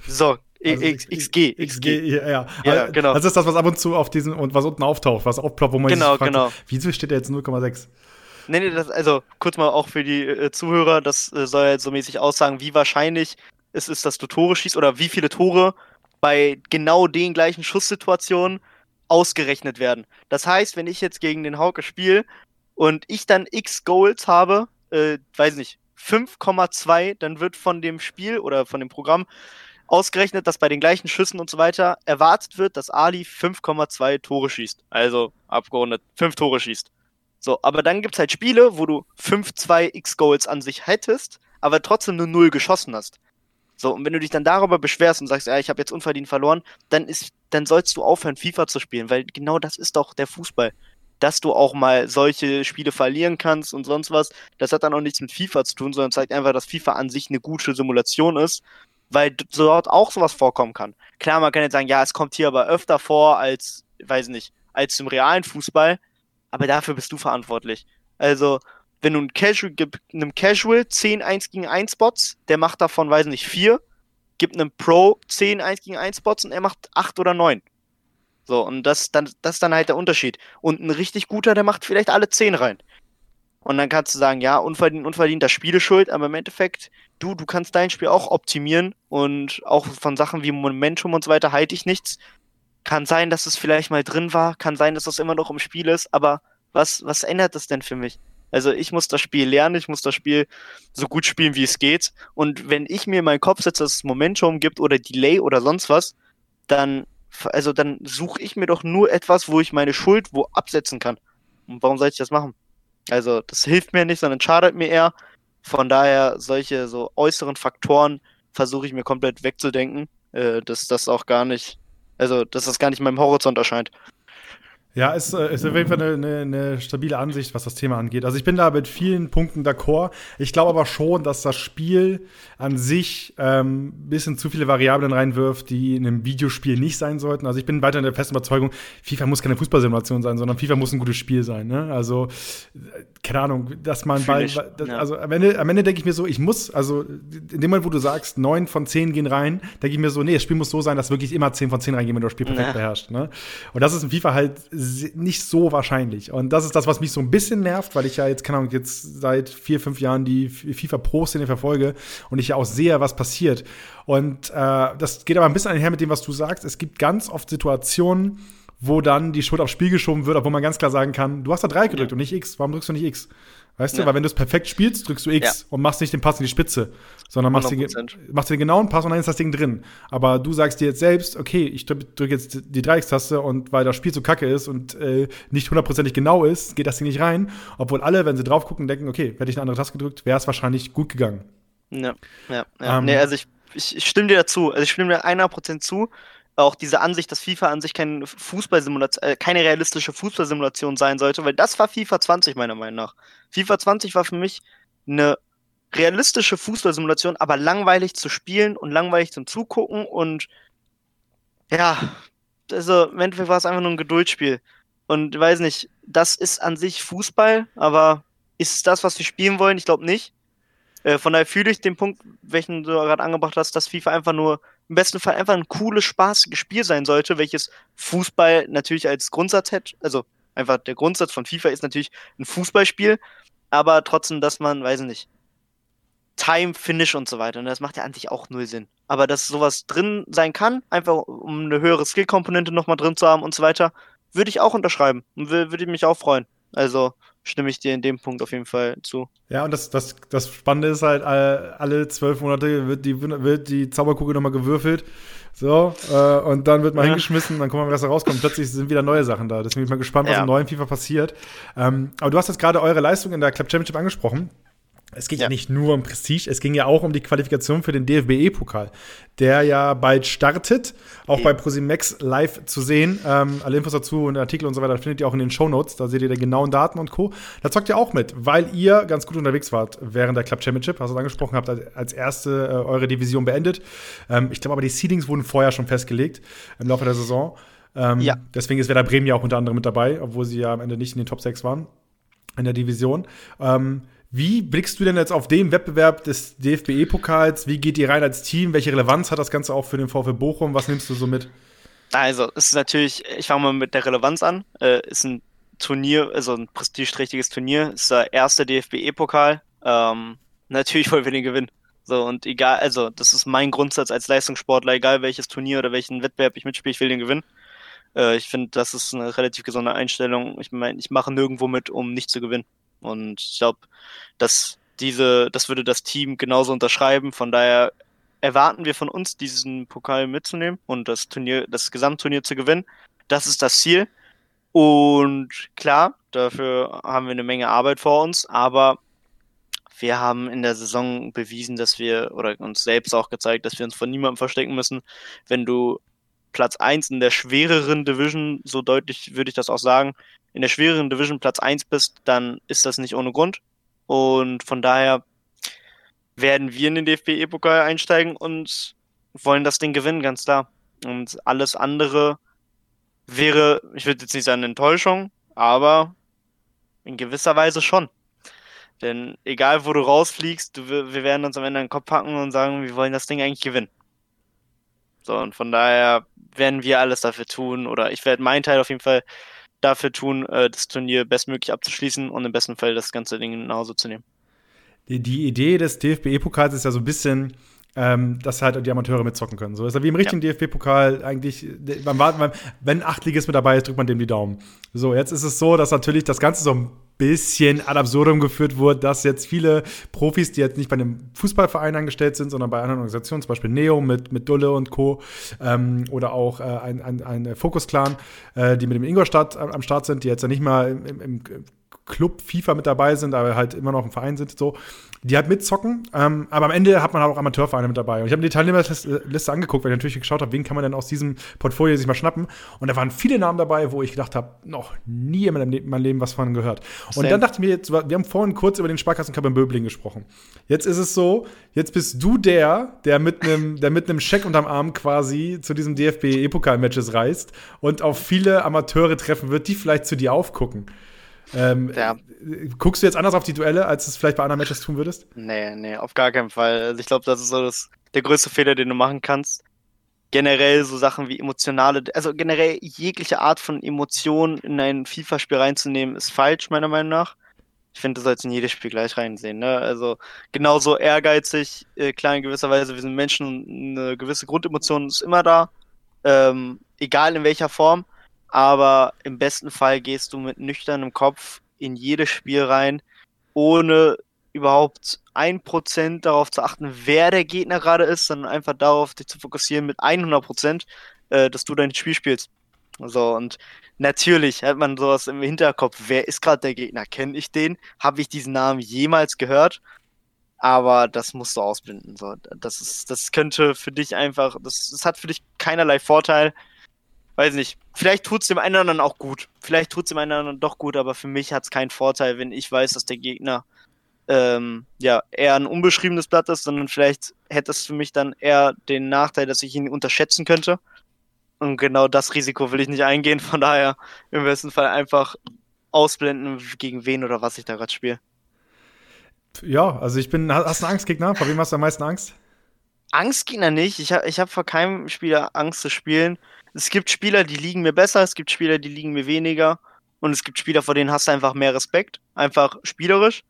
So, X, XG, XG. Ja, ja. ja genau. Das ist das, was ab und zu auf diesen und was unten auftaucht, was aufploppt, wo man genau, sich fragt, genau. wieso steht da jetzt 0,6? Nee, nee, das, also kurz mal auch für die äh, Zuhörer, das äh, soll jetzt so mäßig aussagen, wie wahrscheinlich es ist, dass du Tore schießt oder wie viele Tore bei genau den gleichen Schusssituationen ausgerechnet werden. Das heißt, wenn ich jetzt gegen den Hauke spiele und ich dann x Goals habe, äh, weiß nicht, 5,2, dann wird von dem Spiel oder von dem Programm ausgerechnet, dass bei den gleichen Schüssen und so weiter erwartet wird, dass Ali 5,2 Tore schießt. Also abgerundet, 5 Tore schießt. So, aber dann gibt es halt Spiele, wo du 5-2 X-Goals an sich hättest, aber trotzdem nur 0 geschossen hast. So, und wenn du dich dann darüber beschwerst und sagst, ja, ich habe jetzt unverdient verloren, dann ist, dann sollst du aufhören, FIFA zu spielen, weil genau das ist doch der Fußball. Dass du auch mal solche Spiele verlieren kannst und sonst was, das hat dann auch nichts mit FIFA zu tun, sondern zeigt einfach, dass FIFA an sich eine gute Simulation ist, weil dort auch sowas vorkommen kann. Klar, man kann jetzt sagen, ja, es kommt hier aber öfter vor als, weiß nicht, als im realen Fußball, aber dafür bist du verantwortlich. Also, wenn du ein Casual, gib einem Casual 10 1 gegen 1 Spots, der macht davon, weiß nicht, 4, gibt einem Pro 10 1 gegen 1 Spots und er macht 8 oder 9. So, und das, dann, das ist dann halt der Unterschied. Und ein richtig guter, der macht vielleicht alle 10 rein. Und dann kannst du sagen, ja, unverdient, unverdient, das Spiel ist schuld, aber im Endeffekt, du, du kannst dein Spiel auch optimieren und auch von Sachen wie Momentum und so weiter halte ich nichts. Kann sein, dass es vielleicht mal drin war, kann sein, dass das immer noch im Spiel ist, aber was, was ändert das denn für mich? Also ich muss das Spiel lernen, ich muss das Spiel so gut spielen, wie es geht. Und wenn ich mir in meinen Kopf setze, dass es Momentum gibt oder Delay oder sonst was, dann, also dann suche ich mir doch nur etwas, wo ich meine Schuld wo absetzen kann. Und warum soll ich das machen? Also das hilft mir nicht, sondern schadet mir eher. Von daher solche so äußeren Faktoren versuche ich mir komplett wegzudenken, äh, dass das auch gar nicht, also dass das gar nicht meinem Horizont erscheint. Ja, es ist, ist auf jeden Fall eine, eine, eine, stabile Ansicht, was das Thema angeht. Also ich bin da mit vielen Punkten d'accord. Ich glaube aber schon, dass das Spiel an sich ähm, bisschen zu viele Variablen reinwirft, die in einem Videospiel nicht sein sollten. Also ich bin weiter in der festen Überzeugung, FIFA muss keine Fußballsimulation sein, sondern FIFA muss ein gutes Spiel sein. Ne? Also keine Ahnung, dass man bei, das, ja. also am Ende, am Ende denke ich mir so, ich muss, also in dem Moment, wo du sagst, neun von zehn gehen rein, denke ich mir so, nee, das Spiel muss so sein, dass wirklich immer zehn von zehn reingehen, wenn du das Spiel perfekt ja. beherrschst. Ne? Und das ist in FIFA halt nicht so wahrscheinlich. Und das ist das, was mich so ein bisschen nervt, weil ich ja jetzt, keine Ahnung, jetzt seit vier, fünf Jahren die FIFA Pro-Szene verfolge und ich ja auch sehe, was passiert. Und äh, das geht aber ein bisschen einher mit dem, was du sagst. Es gibt ganz oft Situationen, wo dann die Schuld aufs Spiel geschoben wird, obwohl man ganz klar sagen kann, du hast da drei gedrückt ja. und nicht X. Warum drückst du nicht X? Weißt ja. du, weil wenn du es perfekt spielst, drückst du X ja. und machst nicht den Pass in die Spitze, sondern machst den, machst den genauen Pass und dann ist das Ding drin. Aber du sagst dir jetzt selbst, okay, ich drücke jetzt die Dreieckstaste und weil das Spiel so kacke ist und äh, nicht hundertprozentig genau ist, geht das Ding nicht rein. Obwohl alle, wenn sie drauf gucken, denken, okay, hätte ich eine andere Taste gedrückt, wäre es wahrscheinlich gut gegangen. Ja, ja, ja. Ähm, nee, also ich, ich, ich stimme dir dazu. Also ich stimme dir 100% zu auch diese Ansicht, dass FIFA an sich kein äh, keine realistische Fußballsimulation sein sollte, weil das war FIFA 20 meiner Meinung nach. FIFA 20 war für mich eine realistische Fußballsimulation, aber langweilig zu spielen und langweilig zum Zugucken und ja, also im Endeffekt war es einfach nur ein Geduldsspiel. Und ich weiß nicht, das ist an sich Fußball, aber ist es das, was wir spielen wollen? Ich glaube nicht. Äh, von daher fühle ich den Punkt, welchen du gerade angebracht hast, dass FIFA einfach nur im besten Fall einfach ein cooles, spaßiges Spiel sein sollte, welches Fußball natürlich als Grundsatz hätte. Also einfach der Grundsatz von FIFA ist natürlich ein Fußballspiel, aber trotzdem, dass man, weiß ich nicht, Time, Finish und so weiter. Und das macht ja eigentlich auch null Sinn. Aber dass sowas drin sein kann, einfach um eine höhere Skill-Komponente nochmal drin zu haben und so weiter, würde ich auch unterschreiben und würde mich auch freuen. Also stimme ich dir in dem Punkt auf jeden Fall zu. Ja, und das, das, das Spannende ist halt, alle zwölf Monate wird die, wird die Zauberkugel nochmal gewürfelt. So, äh, und dann wird mal ja. hingeschmissen, dann gucken wir mal, was da rauskommt. Plötzlich sind wieder neue Sachen da. Deswegen bin ich mal gespannt, was ja. im neuen FIFA passiert. Ähm, aber du hast jetzt gerade eure Leistung in der Club Championship angesprochen. Es geht ja. ja. nicht nur um Prestige, es ging ja auch um die Qualifikation für den DFB-Pokal, der ja bald startet, auch bei ProSimax live zu sehen. Ähm, alle Infos dazu und Artikel und so weiter findet ihr auch in den Show Notes. Da seht ihr die genauen Daten und Co. Da zockt ihr auch mit, weil ihr ganz gut unterwegs wart während der Club Championship, hast du angesprochen habt, als erste äh, eure Division beendet. Ähm, ich glaube aber, die Seedings wurden vorher schon festgelegt im Laufe der Saison. Ähm, ja. Deswegen ist Werder Bremen ja auch unter anderem mit dabei, obwohl sie ja am Ende nicht in den Top 6 waren in der Division. Ähm, wie blickst du denn jetzt auf den Wettbewerb des DFB-Pokals? Wie geht ihr rein als Team? Welche Relevanz hat das Ganze auch für den VfB Bochum? Was nimmst du so mit? Also, es ist natürlich, ich fange mal mit der Relevanz an. Äh, ist ein Turnier, also ein prestigeträchtiges Turnier, ist der erste DFB-Pokal. Ähm, natürlich wollen wir den gewinnen. So, und egal, also, das ist mein Grundsatz als Leistungssportler, egal welches Turnier oder welchen Wettbewerb ich mitspiele, ich will den gewinnen. Äh, ich finde, das ist eine relativ gesunde Einstellung. Ich meine, ich mache nirgendwo mit, um nicht zu gewinnen. Und ich glaube, dass diese, das würde das Team genauso unterschreiben. Von daher erwarten wir von uns, diesen Pokal mitzunehmen und das Turnier, das Gesamtturnier zu gewinnen. Das ist das Ziel. Und klar, dafür haben wir eine Menge Arbeit vor uns, aber wir haben in der Saison bewiesen, dass wir, oder uns selbst auch gezeigt, dass wir uns von niemandem verstecken müssen. Wenn du Platz 1 in der schwereren Division, so deutlich würde ich das auch sagen, in der schwereren Division Platz 1 bist, dann ist das nicht ohne Grund. Und von daher werden wir in den DFB-E-Pokal einsteigen und wollen das Ding gewinnen, ganz klar. Und alles andere wäre, ich würde jetzt nicht sagen Enttäuschung, aber in gewisser Weise schon. Denn egal, wo du rausfliegst, du, wir werden uns am Ende den Kopf packen und sagen, wir wollen das Ding eigentlich gewinnen. So, und von daher werden wir alles dafür tun, oder ich werde meinen Teil auf jeden Fall dafür tun, äh, das Turnier bestmöglich abzuschließen und im besten Fall das ganze Ding nach Hause zu nehmen. Die, die Idee des DFB-Pokals ist ja so ein bisschen, ähm, dass halt die Amateure mitzocken können. So ist ja wie im richtigen ja. DFB-Pokal eigentlich, man wartet, wenn ein Achtliges mit dabei ist, drückt man dem die Daumen. So, jetzt ist es so, dass natürlich das Ganze so ein bisschen ad absurdum geführt wurde, dass jetzt viele Profis, die jetzt nicht bei einem Fußballverein angestellt sind, sondern bei anderen Organisationen, zum Beispiel Neo mit, mit Dulle und Co. Ähm, oder auch äh, ein, ein, ein Focus Clan, äh, die mit dem Ingolstadt am Start sind, die jetzt ja nicht mal im, im, Club FIFA mit dabei sind, aber halt immer noch im Verein sind, so, die halt mitzocken. Ähm, aber am Ende hat man auch Amateurvereine mit dabei. Und ich habe mir die Teilnehmerliste angeguckt, weil ich natürlich geschaut habe, wen kann man denn aus diesem Portfolio sich mal schnappen. Und da waren viele Namen dabei, wo ich gedacht habe, noch nie in meinem Leben was von gehört. Und Same. dann dachte ich mir, jetzt, wir haben vorhin kurz über den Sparkassencup in Böbling gesprochen. Jetzt ist es so, jetzt bist du der, der mit einem, der mit einem Scheck unterm Arm quasi zu diesem DFB-E-Pokal-Matches reist und auf viele Amateure treffen wird, die vielleicht zu dir aufgucken. Ähm, ja. Guckst du jetzt anders auf die Duelle, als es vielleicht bei anderen Matches tun würdest? Nee, nee, auf gar keinen Fall. Also ich glaube, das ist so das, der größte Fehler, den du machen kannst. Generell so Sachen wie emotionale, also generell jegliche Art von Emotion in ein FIFA-Spiel reinzunehmen, ist falsch, meiner Meinung nach. Ich finde, du sollst in jedes Spiel gleich reinsehen. Ne? Also genauso ehrgeizig, äh, klar in gewisser Weise, wir sind Menschen und eine gewisse Grundemotion ist immer da. Ähm, egal in welcher Form aber im besten Fall gehst du mit nüchternem Kopf in jedes Spiel rein, ohne überhaupt ein Prozent darauf zu achten, wer der Gegner gerade ist, sondern einfach darauf, dich zu fokussieren mit 100 Prozent, äh, dass du dein Spiel spielst. So, und natürlich hat man sowas im Hinterkopf. Wer ist gerade der Gegner? Kenne ich den? Habe ich diesen Namen jemals gehört? Aber das musst du ausblenden. So, das ist, das könnte für dich einfach, das, das hat für dich keinerlei Vorteil weiß nicht, vielleicht tut es dem einen oder anderen auch gut. Vielleicht tut es dem einen oder anderen doch gut, aber für mich hat es keinen Vorteil, wenn ich weiß, dass der Gegner ähm, ja eher ein unbeschriebenes Blatt ist, sondern vielleicht hätte es für mich dann eher den Nachteil, dass ich ihn unterschätzen könnte. Und genau das Risiko will ich nicht eingehen. Von daher im besten Fall einfach ausblenden, gegen wen oder was ich da gerade spiele. Ja, also ich bin. Hast du einen Angstgegner? Vor wem hast du am meisten Angst? Angstgegner nicht. Ich habe ich hab vor keinem Spieler Angst zu spielen es gibt Spieler, die liegen mir besser, es gibt Spieler, die liegen mir weniger. Und es gibt Spieler, vor denen hast du einfach mehr Respekt. Einfach spielerisch.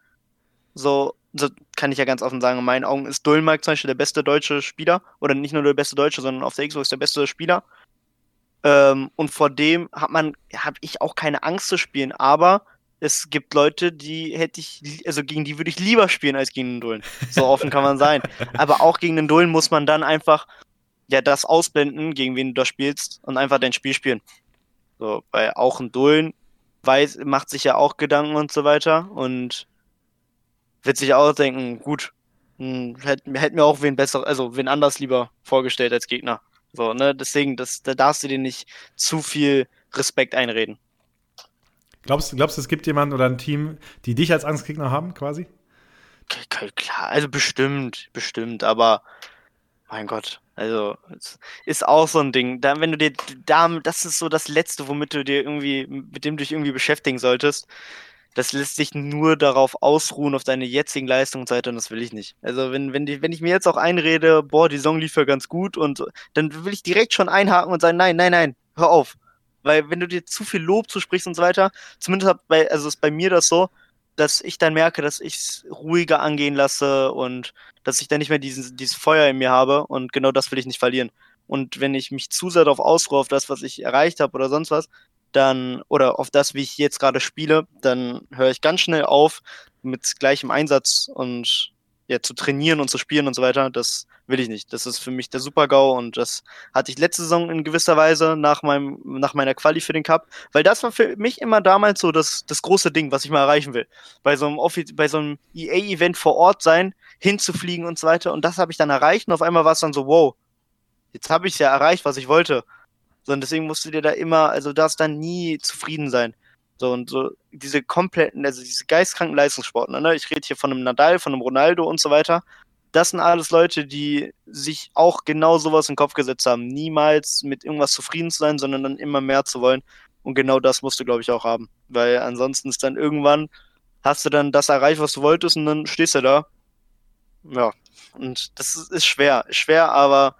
So, so kann ich ja ganz offen sagen, in meinen Augen ist Dulmark zum Beispiel der beste deutsche Spieler. Oder nicht nur der beste deutsche, sondern auf der Xbox der beste Spieler. Ähm, und vor dem hat man, habe ich auch keine Angst zu spielen. Aber es gibt Leute, die hätte ich, also gegen die würde ich lieber spielen als gegen den Dullen. So offen kann man sein. Aber auch gegen den Dullen muss man dann einfach ja das ausblenden, gegen wen du da spielst und einfach dein Spiel spielen. So, weil auch ein Dullen weiß, macht sich ja auch Gedanken und so weiter und wird sich auch denken, gut, hm, hätte hätt mir auch wen besser, also wen anders lieber vorgestellt als Gegner. So, ne, deswegen, das, da darfst du dir nicht zu viel Respekt einreden. Glaubst du, glaubst, es gibt jemanden oder ein Team, die dich als Angstgegner haben, quasi? Klar, also bestimmt, bestimmt, aber mein Gott, also, ist auch so ein Ding. Da, wenn du dir da, das ist so das Letzte, womit du dir irgendwie, mit dem du dich irgendwie beschäftigen solltest. Das lässt sich nur darauf ausruhen, auf deine jetzigen Leistungen und das will ich nicht. Also, wenn, wenn, die, wenn ich mir jetzt auch einrede, boah, die Song lief ja ganz gut, und dann will ich direkt schon einhaken und sagen, nein, nein, nein, hör auf. Weil wenn du dir zu viel Lob zusprichst und so weiter, zumindest bei, also ist bei mir das so, dass ich dann merke, dass ich es ruhiger angehen lasse und dass ich dann nicht mehr diesen, dieses Feuer in mir habe und genau das will ich nicht verlieren. Und wenn ich mich zu sehr darauf ausruhe, auf das, was ich erreicht habe oder sonst was, dann, oder auf das, wie ich jetzt gerade spiele, dann höre ich ganz schnell auf mit gleichem Einsatz und ja, zu trainieren und zu spielen und so weiter, das will ich nicht. Das ist für mich der Super-GAU und das hatte ich letzte Saison in gewisser Weise nach meinem, nach meiner Quali für den Cup, weil das war für mich immer damals so das, das große Ding, was ich mal erreichen will. Bei so einem, bei so einem EA-Event vor Ort sein, hinzufliegen und so weiter und das habe ich dann erreicht und auf einmal war es dann so, wow, jetzt habe ich ja erreicht, was ich wollte. So, und deswegen musst du dir da immer, also darfst dann nie zufrieden sein. So und so diese kompletten, also diese geistkranken Leistungssportler, ne? Ich rede hier von einem Nadal, von einem Ronaldo und so weiter. Das sind alles Leute, die sich auch genau sowas in den Kopf gesetzt haben. Niemals mit irgendwas zufrieden zu sein, sondern dann immer mehr zu wollen. Und genau das musst du, glaube ich, auch haben. Weil ansonsten ist dann irgendwann, hast du dann das erreicht, was du wolltest, und dann stehst du da. Ja. Und das ist, ist schwer. Schwer, aber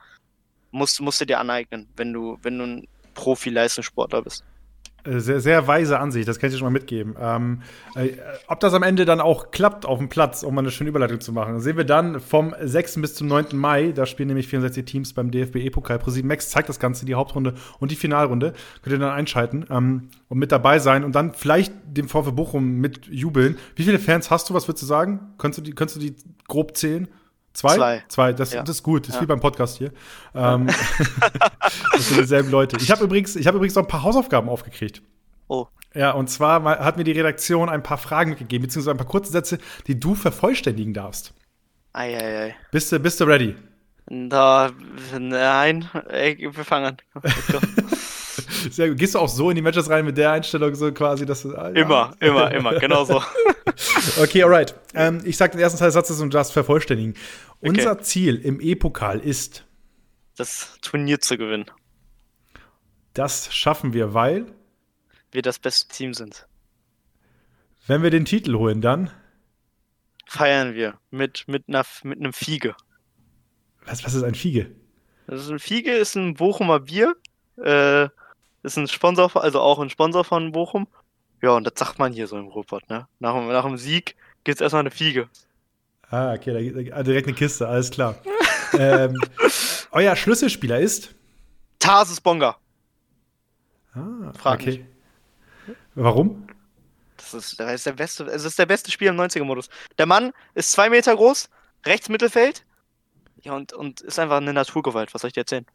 musst, musst du dir aneignen, wenn du, wenn du ein Profi-Leistungssportler bist. Äh, sehr, sehr weise Ansicht, das kann ich dir schon mal mitgeben. Ähm, äh, ob das am Ende dann auch klappt auf dem Platz, um mal eine schöne Überleitung zu machen, sehen wir dann vom 6. bis zum 9. Mai. Da spielen nämlich 64 Teams beim DFB E-Pokal. ProSieben Max zeigt das Ganze, die Hauptrunde und die Finalrunde. Könnt ihr dann einschalten ähm, und mit dabei sein und dann vielleicht dem VfB Bochum mit jubeln. Wie viele Fans hast du? Was würdest du sagen? Könntest du die, könntest du die grob zählen? Zwei? Zwei. Zwei. Das, ja. das ist gut. Das ist ja. wie beim Podcast hier. Ähm, das sind dieselben Leute. Ich habe übrigens, hab übrigens noch ein paar Hausaufgaben aufgekriegt. Oh. Ja, und zwar hat mir die Redaktion ein paar Fragen mitgegeben, beziehungsweise ein paar kurze Sätze, die du vervollständigen darfst. Eieiei. Bist du, bist du ready? Da, nein, wir fangen an. Sehr gut. Gehst du auch so in die Matches rein mit der Einstellung, so quasi, dass du. Ah, ja. Immer, immer, immer, genau so. okay, alright. Ähm, ich sag den ersten Teil des Satzes und du darfst vervollständigen. Okay. Unser Ziel im E-Pokal ist. Das Turnier zu gewinnen. Das schaffen wir, weil. Wir das beste Team sind. Wenn wir den Titel holen, dann. Feiern wir mit, mit, einer, mit einem Fiege. Was, was ist ein Fiege? Das ist ein Fiege ist ein Bochumer Bier. Äh, ist ein Sponsor, also auch ein Sponsor von Bochum. Ja, und das sagt man hier so im Ruhrpott, ne? Nach, nach dem Sieg gibt's erstmal eine Fiege. Ah, okay, da, da, direkt eine Kiste, alles klar. ähm, euer Schlüsselspieler ist? Tarsis Bonga. Ah, Frag okay. Mich. Warum? Das ist, das ist der beste, es ist der beste Spieler im 90er-Modus. Der Mann ist zwei Meter groß, rechts Mittelfeld. Ja, und, und ist einfach eine Naturgewalt, was soll ich dir erzählen?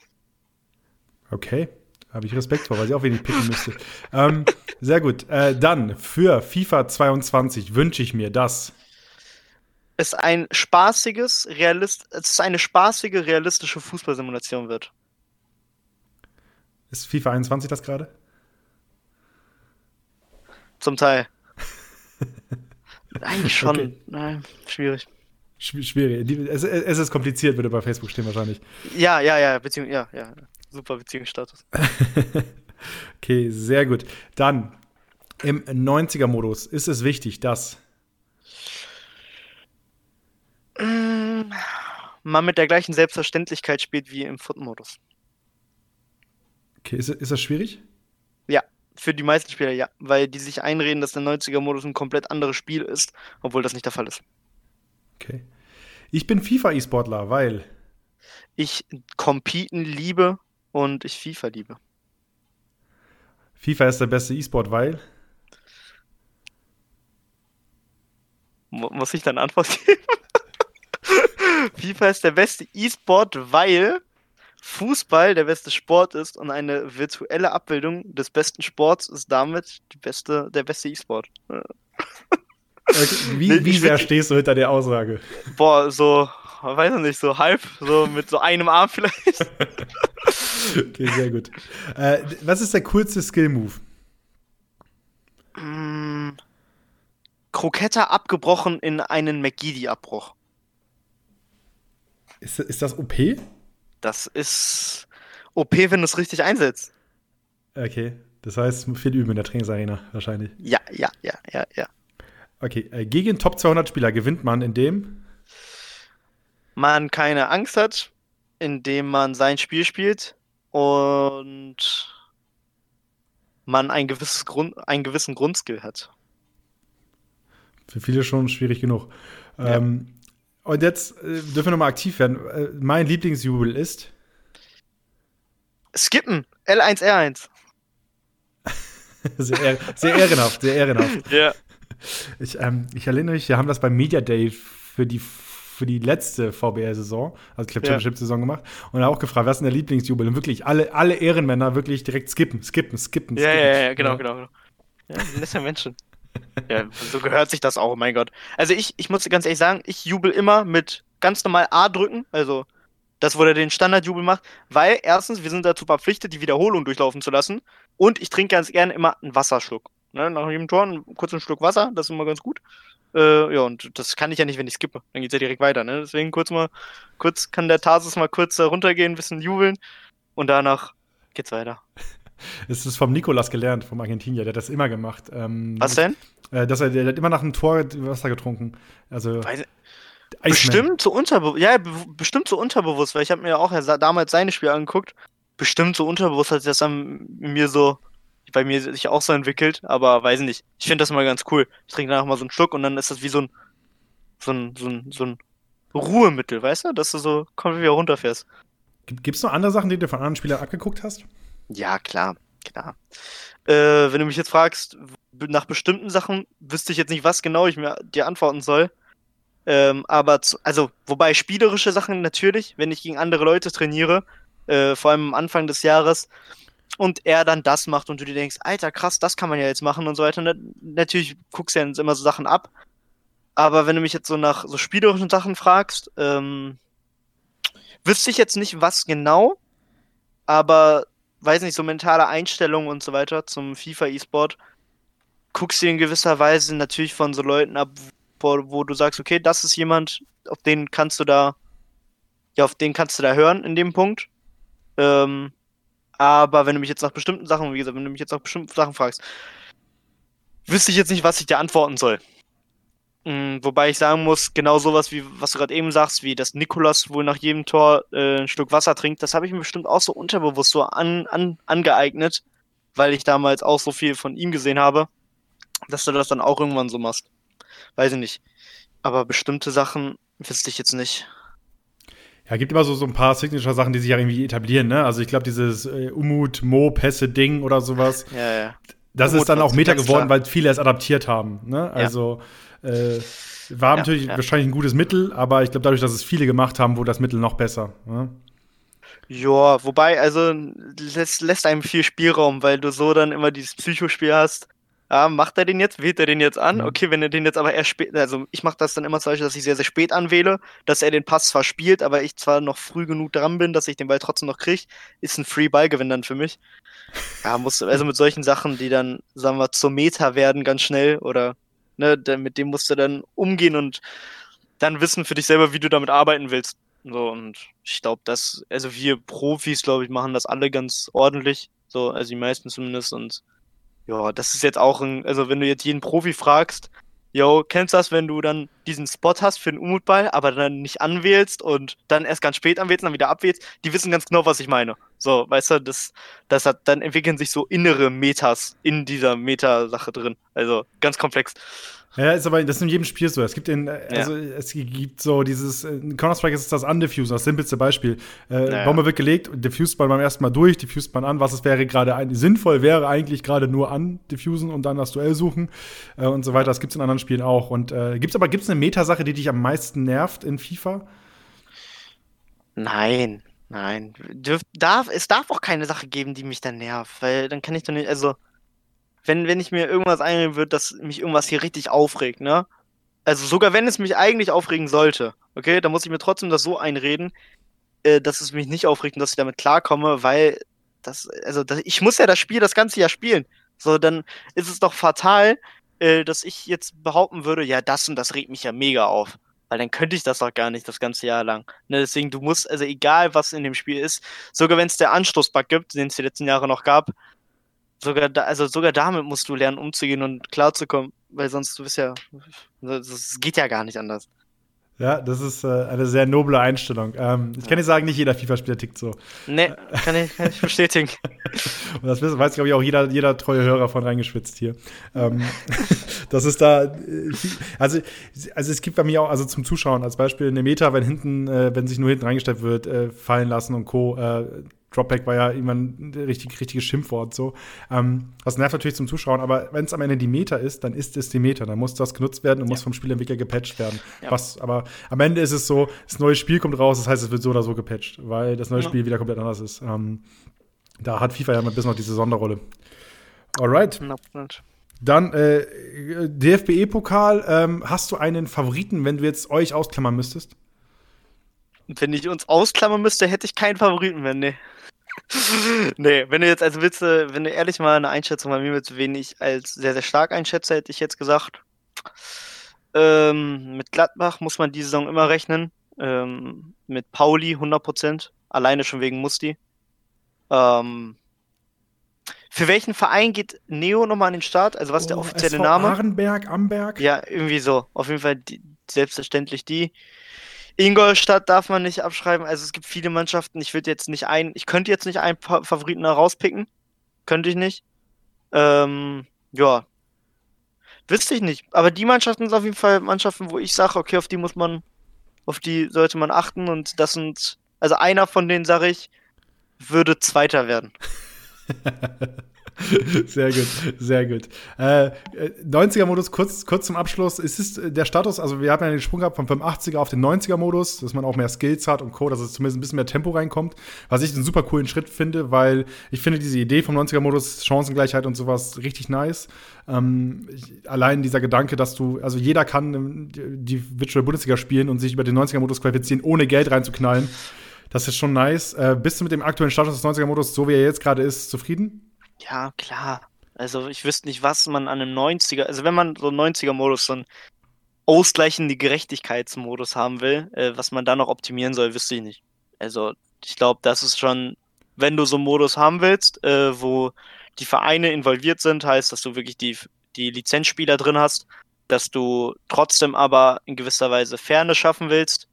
Okay. Habe ich Respekt vor, weil ich auch wenig picken müsste. ähm, sehr gut. Äh, dann für FIFA 22 wünsche ich mir, dass es ein spaßiges, realist es ist eine spaßige, realistische Fußballsimulation wird. Ist FIFA 21 das gerade? Zum Teil. Eigentlich schon. Okay. Nein, schwierig. Schwierig. Es, es, ist kompliziert, würde bei Facebook stehen wahrscheinlich. Ja, ja, ja, Beziehung, ja, ja. Super Beziehungsstatus. okay, sehr gut. Dann im 90er-Modus ist es wichtig, dass man mit der gleichen Selbstverständlichkeit spielt wie im Foot-Modus. Okay, ist, ist das schwierig? Ja, für die meisten Spieler ja, weil die sich einreden, dass der 90er-Modus ein komplett anderes Spiel ist, obwohl das nicht der Fall ist. Okay. Ich bin FIFA-E-Sportler, weil ich Competen liebe und ich FIFA liebe. FIFA ist der beste E-Sport, weil? Muss ich dann Antwort geben? FIFA ist der beste E-Sport, weil Fußball der beste Sport ist und eine virtuelle Abbildung des besten Sports ist damit die beste, der beste E-Sport. wie, wie sehr stehst du hinter der Aussage? Boah, so, weiß ich nicht, so halb, so mit so einem Arm vielleicht. okay, sehr gut. Äh, was ist der coolste Skill-Move? Mm, Kroketta abgebrochen in einen McGeady-Abbruch. Ist, ist das OP? Das ist OP, wenn du es richtig einsetzt. Okay, das heißt viel üben in der Trainingsarena wahrscheinlich. Ja, ja, ja, ja, ja. Okay, äh, gegen Top 200 Spieler gewinnt man, indem man keine Angst hat, indem man sein Spiel spielt und man ein gewisses Grund, einen gewissen Grundskill hat. Für viele schon schwierig genug. Ja. Ähm, und jetzt äh, dürfen wir nochmal aktiv werden. Äh, mein Lieblingsjubel ist Skippen, L1R1. sehr, sehr ehrenhaft, sehr ehrenhaft. Ja. Ich, ähm, ich erinnere mich, wir haben das beim Media Day für die für die letzte VBR-Saison, also Club Championship-Saison gemacht, und auch gefragt, was ist denn der Lieblingsjubel? Und wirklich alle, alle Ehrenmänner wirklich direkt skippen, skippen, skippen. Ja, skippen. ja, ja, genau, genau, genau. Ja, das ja Menschen. Ja, so gehört sich das auch, mein Gott. Also ich, ich muss ganz ehrlich sagen, ich jubel immer mit ganz normal A drücken, also das, wo er den Standardjubel macht, weil erstens, wir sind dazu verpflichtet, die Wiederholung durchlaufen zu lassen und ich trinke ganz gerne immer einen Wasserschluck. Ne, nach jedem Tor einen kurzen Schluck Wasser, das ist immer ganz gut. Äh, ja, und das kann ich ja nicht, wenn ich skippe. Dann geht's ja direkt weiter, ne? Deswegen kurz mal, kurz kann der Tarsus mal kurz da runtergehen, ein bisschen jubeln und danach geht's weiter. Es ist vom Nikolas gelernt, vom Argentinier, der hat das immer gemacht. Ähm, Was denn? Äh, dass er, der hat immer nach einem Tor Wasser getrunken. Also. Weiß, bestimmt so unterbewusst, ja, bestimmt so unterbewusst, weil ich habe mir ja auch ja damals seine Spiele angeguckt. Bestimmt so unterbewusst hat sich das dann mir so bei mir sich auch so entwickelt, aber weiß nicht. Ich finde das mal ganz cool. Ich trinke danach mal so einen Schluck und dann ist das wie so ein, so ein, so ein, so ein Ruhemittel, weißt du? Dass du so komplett wieder runterfährst. Gibt es noch andere Sachen, die du von anderen Spielern abgeguckt hast? Ja, klar, klar. Äh, wenn du mich jetzt fragst, nach bestimmten Sachen wüsste ich jetzt nicht, was genau ich mir dir antworten soll. Ähm, aber, zu, also, wobei spielerische Sachen natürlich, wenn ich gegen andere Leute trainiere, äh, vor allem am Anfang des Jahres, und er dann das macht und du dir denkst, Alter, krass, das kann man ja jetzt machen und so weiter. Und natürlich guckst du ja immer so Sachen ab. Aber wenn du mich jetzt so nach so spielerischen Sachen fragst, ähm, wüsste ich jetzt nicht, was genau, aber weiß nicht, so mentale Einstellung und so weiter zum FIFA E-Sport, guckst du in gewisser Weise natürlich von so Leuten ab, wo, wo du sagst, okay, das ist jemand, auf den kannst du da, ja, auf den kannst du da hören in dem Punkt. Ähm, aber wenn du mich jetzt nach bestimmten Sachen, wie gesagt, wenn du mich jetzt nach bestimmten Sachen fragst, wüsste ich jetzt nicht, was ich dir antworten soll. Mhm, wobei ich sagen muss, genau sowas wie, was du gerade eben sagst, wie dass Nikolas wohl nach jedem Tor äh, ein Stück Wasser trinkt, das habe ich mir bestimmt auch so unterbewusst so an, an, angeeignet, weil ich damals auch so viel von ihm gesehen habe, dass du das dann auch irgendwann so machst. Weiß ich nicht. Aber bestimmte Sachen wüsste ich jetzt nicht. Ja, gibt immer so, so ein paar Signature-Sachen, die sich ja irgendwie etablieren, ne? Also ich glaube, dieses äh, Umut, Mo, Pässe, Ding oder sowas. Ja, ja. Das Umut ist dann auch Meta geworden, klar. weil viele es adaptiert haben. Ne? Also ja. Äh, war ja, natürlich ja. wahrscheinlich ein gutes Mittel, aber ich glaube, dadurch, dass es viele gemacht haben, wurde das Mittel noch besser. Ne? Ja, wobei, also lässt, lässt einem viel Spielraum, weil du so dann immer dieses Psychospiel hast ja, macht er den jetzt? Wählt er den jetzt an? Mhm. Okay, wenn er den jetzt aber erst spät, also ich mache das dann immer zum Beispiel, dass ich sehr, sehr spät anwähle, dass er den Pass zwar spielt, aber ich zwar noch früh genug dran bin, dass ich den Ball trotzdem noch kriege, ist ein Free-Ball-Gewinn dann für mich. Ja, muss, also mit solchen Sachen, die dann, sagen wir, zur Meta werden ganz schnell oder, ne, mit dem musst du dann umgehen und dann wissen für dich selber, wie du damit arbeiten willst. So, und ich glaube, dass, also wir Profis, glaube ich, machen das alle ganz ordentlich. So, also die meisten zumindest und ja, das ist jetzt auch ein, also wenn du jetzt jeden Profi fragst, yo, kennst du das, wenn du dann diesen Spot hast für den Umutball, aber dann nicht anwählst und dann erst ganz spät anwählst und dann wieder abwählst, die wissen ganz genau, was ich meine. So, weißt du, das, das hat, dann entwickeln sich so innere Metas in dieser Meta-Sache drin. Also ganz komplex. Ja, ist aber das ist in jedem Spiel so. Es gibt in, also ja. es gibt so dieses, in Counter-Strike ist das Undiffusen, das simpelste Beispiel. Äh, naja. Bombe wird gelegt, diffused man beim ersten Mal durch, diffused man an, was es wäre gerade sinnvoll wäre eigentlich gerade nur an diffusen und dann das Duell suchen äh, und so weiter. Das gibt's in anderen Spielen auch. Und äh, gibt's aber gibt's eine Metasache, die dich am meisten nervt in FIFA? Nein, nein. Dürf, darf, es darf auch keine Sache geben, die mich dann nervt, weil dann kann ich doch nicht, also wenn, wenn ich mir irgendwas einreden würde, dass mich irgendwas hier richtig aufregt, ne? Also sogar wenn es mich eigentlich aufregen sollte, okay, dann muss ich mir trotzdem das so einreden, äh, dass es mich nicht aufregt und dass ich damit klarkomme, weil das, also das, ich muss ja das Spiel das ganze Jahr spielen. So, dann ist es doch fatal, äh, dass ich jetzt behaupten würde, ja, das und das regt mich ja mega auf. Weil dann könnte ich das doch gar nicht das ganze Jahr lang. Ne, deswegen, du musst, also egal was in dem Spiel ist, sogar wenn es der Anstoßbug gibt, den es die letzten Jahre noch gab, sogar da, also sogar damit musst du lernen, umzugehen und klarzukommen, weil sonst du bist ja, das geht ja gar nicht anders. Ja, das ist äh, eine sehr noble Einstellung. Ähm, ich kann nicht sagen, nicht jeder FIFA-Spieler tickt so. Nee, kann ich, kann ich bestätigen. Und das weiß, glaube ich, auch jeder, jeder treue Hörer von reingeschwitzt hier. Ähm, das ist da, äh, also, also es gibt bei mir auch, also zum Zuschauen als Beispiel eine Meta, wenn hinten, äh, wenn sich nur hinten reingestellt wird, äh, fallen lassen und Co. Dropback war ja irgendwann ein richtig, richtiges Schimpfwort so. Ähm, das nervt natürlich zum Zuschauen, aber wenn es am Ende die Meta ist, dann ist es die Meta. Dann muss das genutzt werden und ja. muss vom Spielentwickler gepatcht werden. Ja. Was, aber am Ende ist es so, das neue Spiel kommt raus, das heißt, es wird so oder so gepatcht, weil das neue ja. Spiel wieder komplett anders ist. Ähm, da hat FIFA ja ein bisschen noch diese Sonderrolle. Alright. Dann äh, DFBE-Pokal. Ähm, hast du einen Favoriten, wenn du jetzt euch ausklammern müsstest? Wenn ich uns ausklammern müsste, hätte ich keinen Favoriten mehr, nee. Nee, wenn du jetzt, also willst du, wenn du ehrlich mal eine Einschätzung bei mir willst, wen ich als sehr, sehr stark einschätze, hätte ich jetzt gesagt. Ähm, mit Gladbach muss man die Saison immer rechnen. Ähm, mit Pauli 100%. Alleine schon wegen Musti. Ähm, für welchen Verein geht Neo nochmal an den Start? Also was ist oh, der offizielle SV Name? Arenberg, Amberg? Ja, irgendwie so. Auf jeden Fall die, selbstverständlich die. Ingolstadt darf man nicht abschreiben. Also es gibt viele Mannschaften. Ich würde jetzt nicht ein, ich könnte jetzt nicht einen Favoriten herauspicken. Könnte ich nicht. Ähm, ja. Wüsste ich nicht. Aber die Mannschaften sind auf jeden Fall Mannschaften, wo ich sage, okay, auf die muss man, auf die sollte man achten. Und das sind, also einer von denen, sage ich, würde Zweiter werden. Sehr gut, sehr gut. Äh, 90er-Modus, kurz, kurz zum Abschluss. Ist es der Status, also wir haben ja den Sprung gehabt vom 85er auf den 90er-Modus, dass man auch mehr Skills hat und Co., dass es zumindest ein bisschen mehr Tempo reinkommt, was ich einen super coolen Schritt finde, weil ich finde diese Idee vom 90er-Modus, Chancengleichheit und sowas richtig nice. Ähm, allein dieser Gedanke, dass du, also jeder kann die Virtual Bundesliga spielen und sich über den 90er-Modus qualifizieren, ohne Geld reinzuknallen. Das ist schon nice. Äh, bist du mit dem aktuellen Status des 90er-Modus, so wie er jetzt gerade ist, zufrieden? Ja, klar. Also ich wüsste nicht, was man an einem 90er, also wenn man so einen 90er-Modus, so einen ausgleichende Gerechtigkeitsmodus haben will, äh, was man da noch optimieren soll, wüsste ich nicht. Also ich glaube, das ist schon, wenn du so einen Modus haben willst, äh, wo die Vereine involviert sind, heißt, dass du wirklich die, die Lizenzspieler drin hast, dass du trotzdem aber in gewisser Weise Fairness schaffen willst.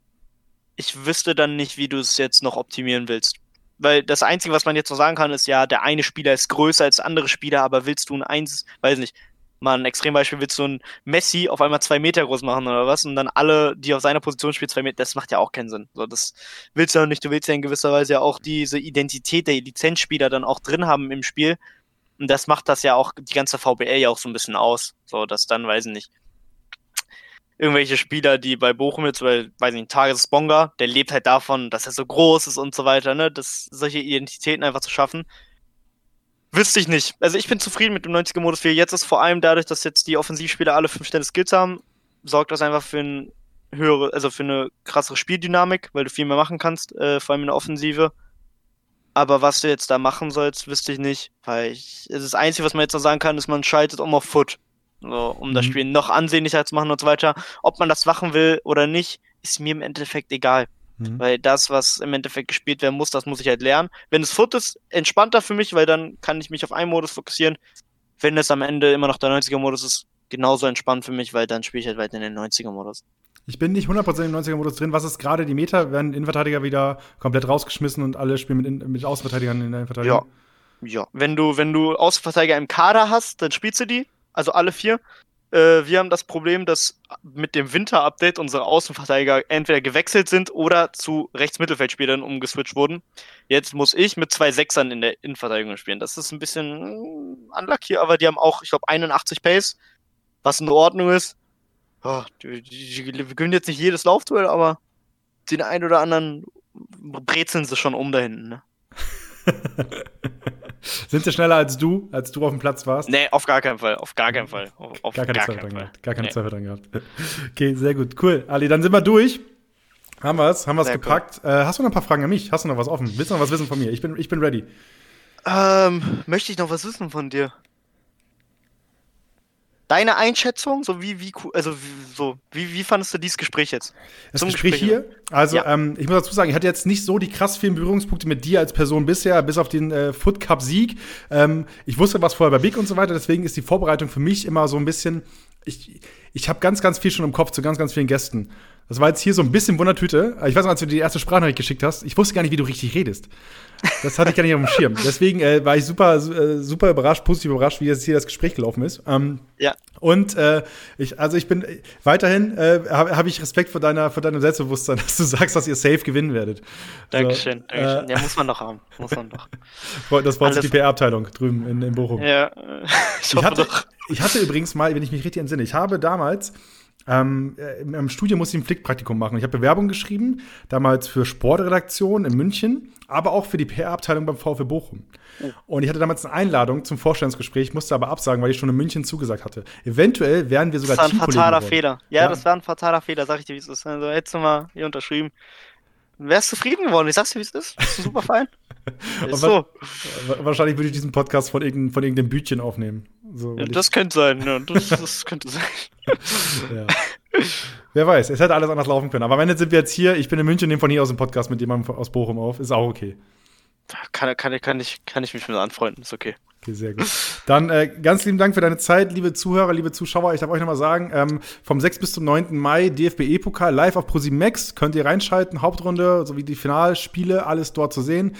Ich wüsste dann nicht, wie du es jetzt noch optimieren willst weil das Einzige, was man jetzt noch sagen kann, ist ja, der eine Spieler ist größer als andere Spieler, aber willst du ein eins, weiß nicht, mal ein Extrembeispiel, willst du ein Messi auf einmal zwei Meter groß machen oder was und dann alle, die auf seiner Position spielen, zwei Meter, das macht ja auch keinen Sinn. So, das willst du ja nicht, du willst ja in gewisser Weise ja auch diese Identität der Lizenzspieler dann auch drin haben im Spiel. Und das macht das ja auch die ganze VBL ja auch so ein bisschen aus. So, dass dann, weiß ich nicht, irgendwelche Spieler, die bei Bochum jetzt, weil, weiß nicht, Tages Bonga, der lebt halt davon, dass er so groß ist und so weiter, ne, das, solche Identitäten einfach zu schaffen. Wüsste ich nicht. Also ich bin zufrieden mit dem 90er-Modus, wie jetzt ist, vor allem dadurch, dass jetzt die Offensivspieler alle fünf Stände Skills haben, sorgt das einfach für ein höhere, also für eine krassere Spieldynamik, weil du viel mehr machen kannst, äh, vor allem in der Offensive. Aber was du jetzt da machen sollst, wüsste ich nicht, weil ich, das Einzige, was man jetzt noch sagen kann, ist, man schaltet um auf Foot. So, um mhm. das Spiel noch ansehnlicher zu machen und so weiter. Ob man das machen will oder nicht, ist mir im Endeffekt egal. Mhm. Weil das, was im Endeffekt gespielt werden muss, das muss ich halt lernen. Wenn es Foot ist, entspannter für mich, weil dann kann ich mich auf einen Modus fokussieren. Wenn es am Ende immer noch der 90er-Modus ist, genauso entspannt für mich, weil dann spiele ich halt weiter in den 90er-Modus. Ich bin nicht 100% im 90er-Modus drin. Was ist gerade die Meta? Werden Innenverteidiger wieder komplett rausgeschmissen und alle spielen mit, in, mit Außenverteidigern in der Innenverteidigung? Ja. Ja. Wenn du, wenn du Außenverteidiger im Kader hast, dann spielst du die also alle vier. Äh, wir haben das Problem, dass mit dem Winter-Update unsere Außenverteidiger entweder gewechselt sind oder zu Rechtsmittelfeldspielern umgeswitcht wurden. Jetzt muss ich mit zwei Sechsern in der Innenverteidigung spielen. Das ist ein bisschen äh, unlucky, aber die haben auch, ich glaube, 81 Pace, was in Ordnung ist. Oh, die, die, die, wir gewinnen jetzt nicht jedes Laufduell, aber den einen oder anderen brezeln sie schon um da hinten. Ne? Sind sie schneller als du, als du auf dem Platz warst? Nee, auf gar keinen Fall. Auf gar keinen Fall. Auf gar keine Zweifel dran gehabt. Gar keine nee. Zweifel dran gehabt. Okay, sehr gut. Cool. Ali, dann sind wir durch. Haben wir es, haben wir es gepackt. Cool. Äh, hast du noch ein paar Fragen an mich? Hast du noch was offen? Willst du noch was wissen von mir? Ich bin, ich bin ready. Ähm, möchte ich noch was wissen von dir? Deine Einschätzung, so wie, wie, also wie, so, wie, wie fandest du dieses Gespräch jetzt? Das Gespräch, Gespräch, hier? Also, ja. ähm, ich muss dazu sagen, ich hatte jetzt nicht so die krass vielen Berührungspunkte mit dir als Person bisher, bis auf den äh, Foot Cup Sieg. Ähm, ich wusste was vorher bei Big und so weiter, deswegen ist die Vorbereitung für mich immer so ein bisschen, ich, ich habe ganz, ganz viel schon im Kopf zu ganz, ganz vielen Gästen. Das war jetzt hier so ein bisschen Wundertüte. Ich weiß noch, als du die erste Sprachnachricht geschickt hast, ich wusste gar nicht, wie du richtig redest. Das hatte ich gar nicht auf dem Schirm. Deswegen äh, war ich super, äh, super überrascht, positiv überrascht, wie jetzt hier das Gespräch gelaufen ist. Ähm, ja. Und äh, ich, also ich bin weiterhin äh, habe hab ich Respekt vor deiner, vor deinem Selbstbewusstsein, dass du sagst, dass ihr safe gewinnen werdet. Dankeschön. So, Dankeschön. Äh, ja, muss man doch haben. Muss man doch. Das war die PR-Abteilung drüben in, in Bochum. Ja, ich, ich hatte, ich hatte übrigens mal, wenn ich mich richtig entsinne, ich habe damals ähm, Im Studium musste ich ein Pflichtpraktikum machen. Ich habe Bewerbung geschrieben, damals für Sportredaktion in München, aber auch für die PR-Abteilung beim VfB Bochum. Oh. Und ich hatte damals eine Einladung zum Vorstellungsgespräch, musste aber absagen, weil ich schon in München zugesagt hatte. Eventuell wären wir sogar Das war ein fataler Fehler. Ja, ja, das war ein fataler Fehler, sag ich dir, wie es ist. Also hättest du mal hier unterschrieben. Wärst zufrieden geworden. Ich sag's dir, wie es ist. ist super fein. ist so. Wahrscheinlich würde ich diesen Podcast von, irgendein, von irgendeinem Bütchen aufnehmen. So, ja, das könnte sein. Ja, das, das könnte sein. ja. Wer weiß, es hätte alles anders laufen können. Aber am Ende sind wir jetzt hier. Ich bin in München, nehme von hier aus den Podcast mit jemandem aus Bochum auf. Ist auch okay. Kann, kann, kann, ich, kann ich mich mit anfreunden. Ist okay. Okay, sehr gut. Dann äh, ganz lieben Dank für deine Zeit, liebe Zuhörer, liebe Zuschauer. Ich darf euch nochmal sagen, ähm, vom 6. bis zum 9. Mai DFB-E-Pokal live auf ProSieben Max. Könnt ihr reinschalten, Hauptrunde sowie die Finalspiele, alles dort zu sehen.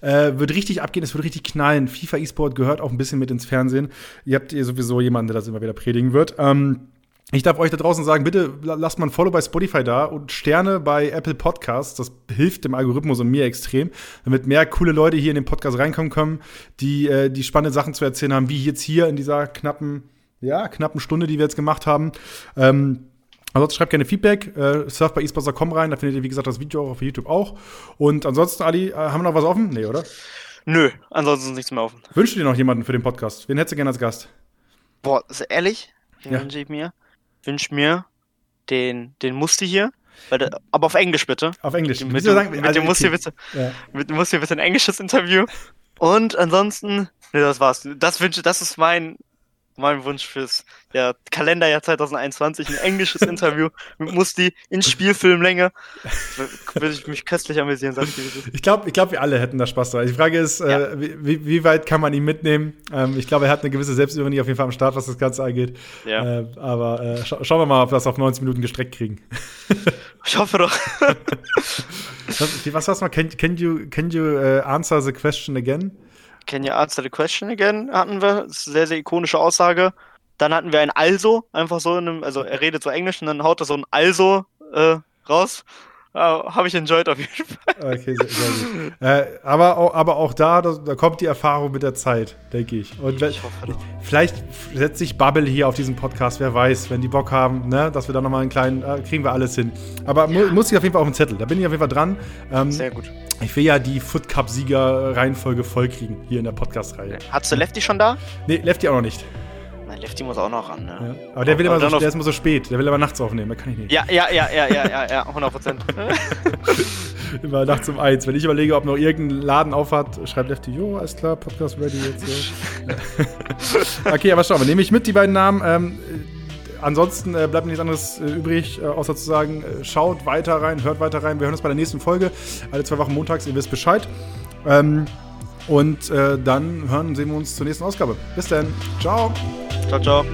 Äh, wird richtig abgehen, es wird richtig knallen. FIFA E-Sport gehört auch ein bisschen mit ins Fernsehen. Ihr habt ihr sowieso jemanden, der das immer wieder predigen wird. Ähm, Ich darf euch da draußen sagen, bitte lasst mal ein Follow bei Spotify da und Sterne bei Apple Podcasts. Das hilft dem Algorithmus und mir extrem, damit mehr coole Leute hier in den Podcast reinkommen können, die, äh, die spannende Sachen zu erzählen haben, wie jetzt hier in dieser knappen, ja, knappen Stunde, die wir jetzt gemacht haben. Ähm, Ansonsten schreibt gerne Feedback, äh, surft bei esports.com rein, da findet ihr, wie gesagt, das Video auch auf YouTube auch. Und ansonsten, Ali, äh, haben wir noch was offen? Nee, oder? Nö, ansonsten ist nichts mehr offen. Wünschst du dir noch jemanden für den Podcast? Wen hättest du gerne als Gast? Boah, ist ehrlich? Den Ja. wünsche ich mir. Wünsch mir den, den Musti hier. Der, aber auf Englisch bitte. Auf Englisch. Mit, du sagen- mit also, dem Musti bitte. Ja. Mit dem Musti bitte ein englisches Interview. Und ansonsten, ne, das war's. Das wünsche, das ist mein, mein Wunsch fürs ja, Kalenderjahr 2021. Ein englisches Interview mit Musti in Spielfilmlänge. Würde ich mich köstlich amüsieren, sag ich glaube, ich glaub, wir alle hätten da Spaß dran. Die Frage ist, Ja. äh, wie, wie- weit kann man ihn mitnehmen? Ähm, ich glaube, er hat eine gewisse Selbstironie auf jeden Fall am Start, was das Ganze angeht. Ja. Äh, aber äh, scha schauen wir mal, ob wir das auf 90 Minuten gestreckt kriegen. Ich hoffe doch. Was, war's mal? Can, can you, can you äh, answer the question again? Can you answer the question again? Hatten wir. Sehr, sehr ikonische Aussage. Dann hatten wir ein Also, einfach so in einem, also er redet so Englisch und dann haut er so ein Also äh, raus. Äh, Habe ich enjoyed auf jeden Fall. Okay, sehr, sehr gut. äh, aber, auch, aber auch da, da, da kommt die Erfahrung mit der Zeit, denke ich. Und Ich hoffe vielleicht setzt sich Bubble hier auf diesen Podcast, wer weiß, wenn die Bock haben, ne, dass wir da nochmal einen kleinen, äh, kriegen wir alles hin. Aber mu muss ich auf jeden Fall auf den Zettel, da bin ich auf jeden Fall dran. Ähm, Sehr gut. ich will ja die Foot Cup-Sieger-Reihenfolge vollkriegen hier in der Podcast-Reihe. Hattest du Lefty schon da? Nee, Lefty auch noch nicht. Lefty muss auch noch ran, ne? Ja. Aber der will Aber immer so, auf- der ist immer so spät, der will aber nachts aufnehmen, da kann ich nicht. Ja, ja, ja, ja, ja, ja, ja, 100 Prozent. Immer nachts um eins. Wenn ich überlege, ob noch irgendein Laden aufhat, schreibt Lefty, jo, alles klar, Podcast ready jetzt. Ja. okay, aber schau mal, nehme ich mit die beiden Namen. Ähm, äh, ansonsten äh, bleibt mir nichts anderes äh, übrig, äh, außer zu sagen, äh, schaut weiter rein, hört weiter rein. Wir hören uns bei der nächsten Folge. Alle zwei Wochen montags, ihr wisst Bescheid. Ähm, und äh, dann hören sehen wir uns zur nächsten Ausgabe. Bis dann. Ciao. Ciao, ciao.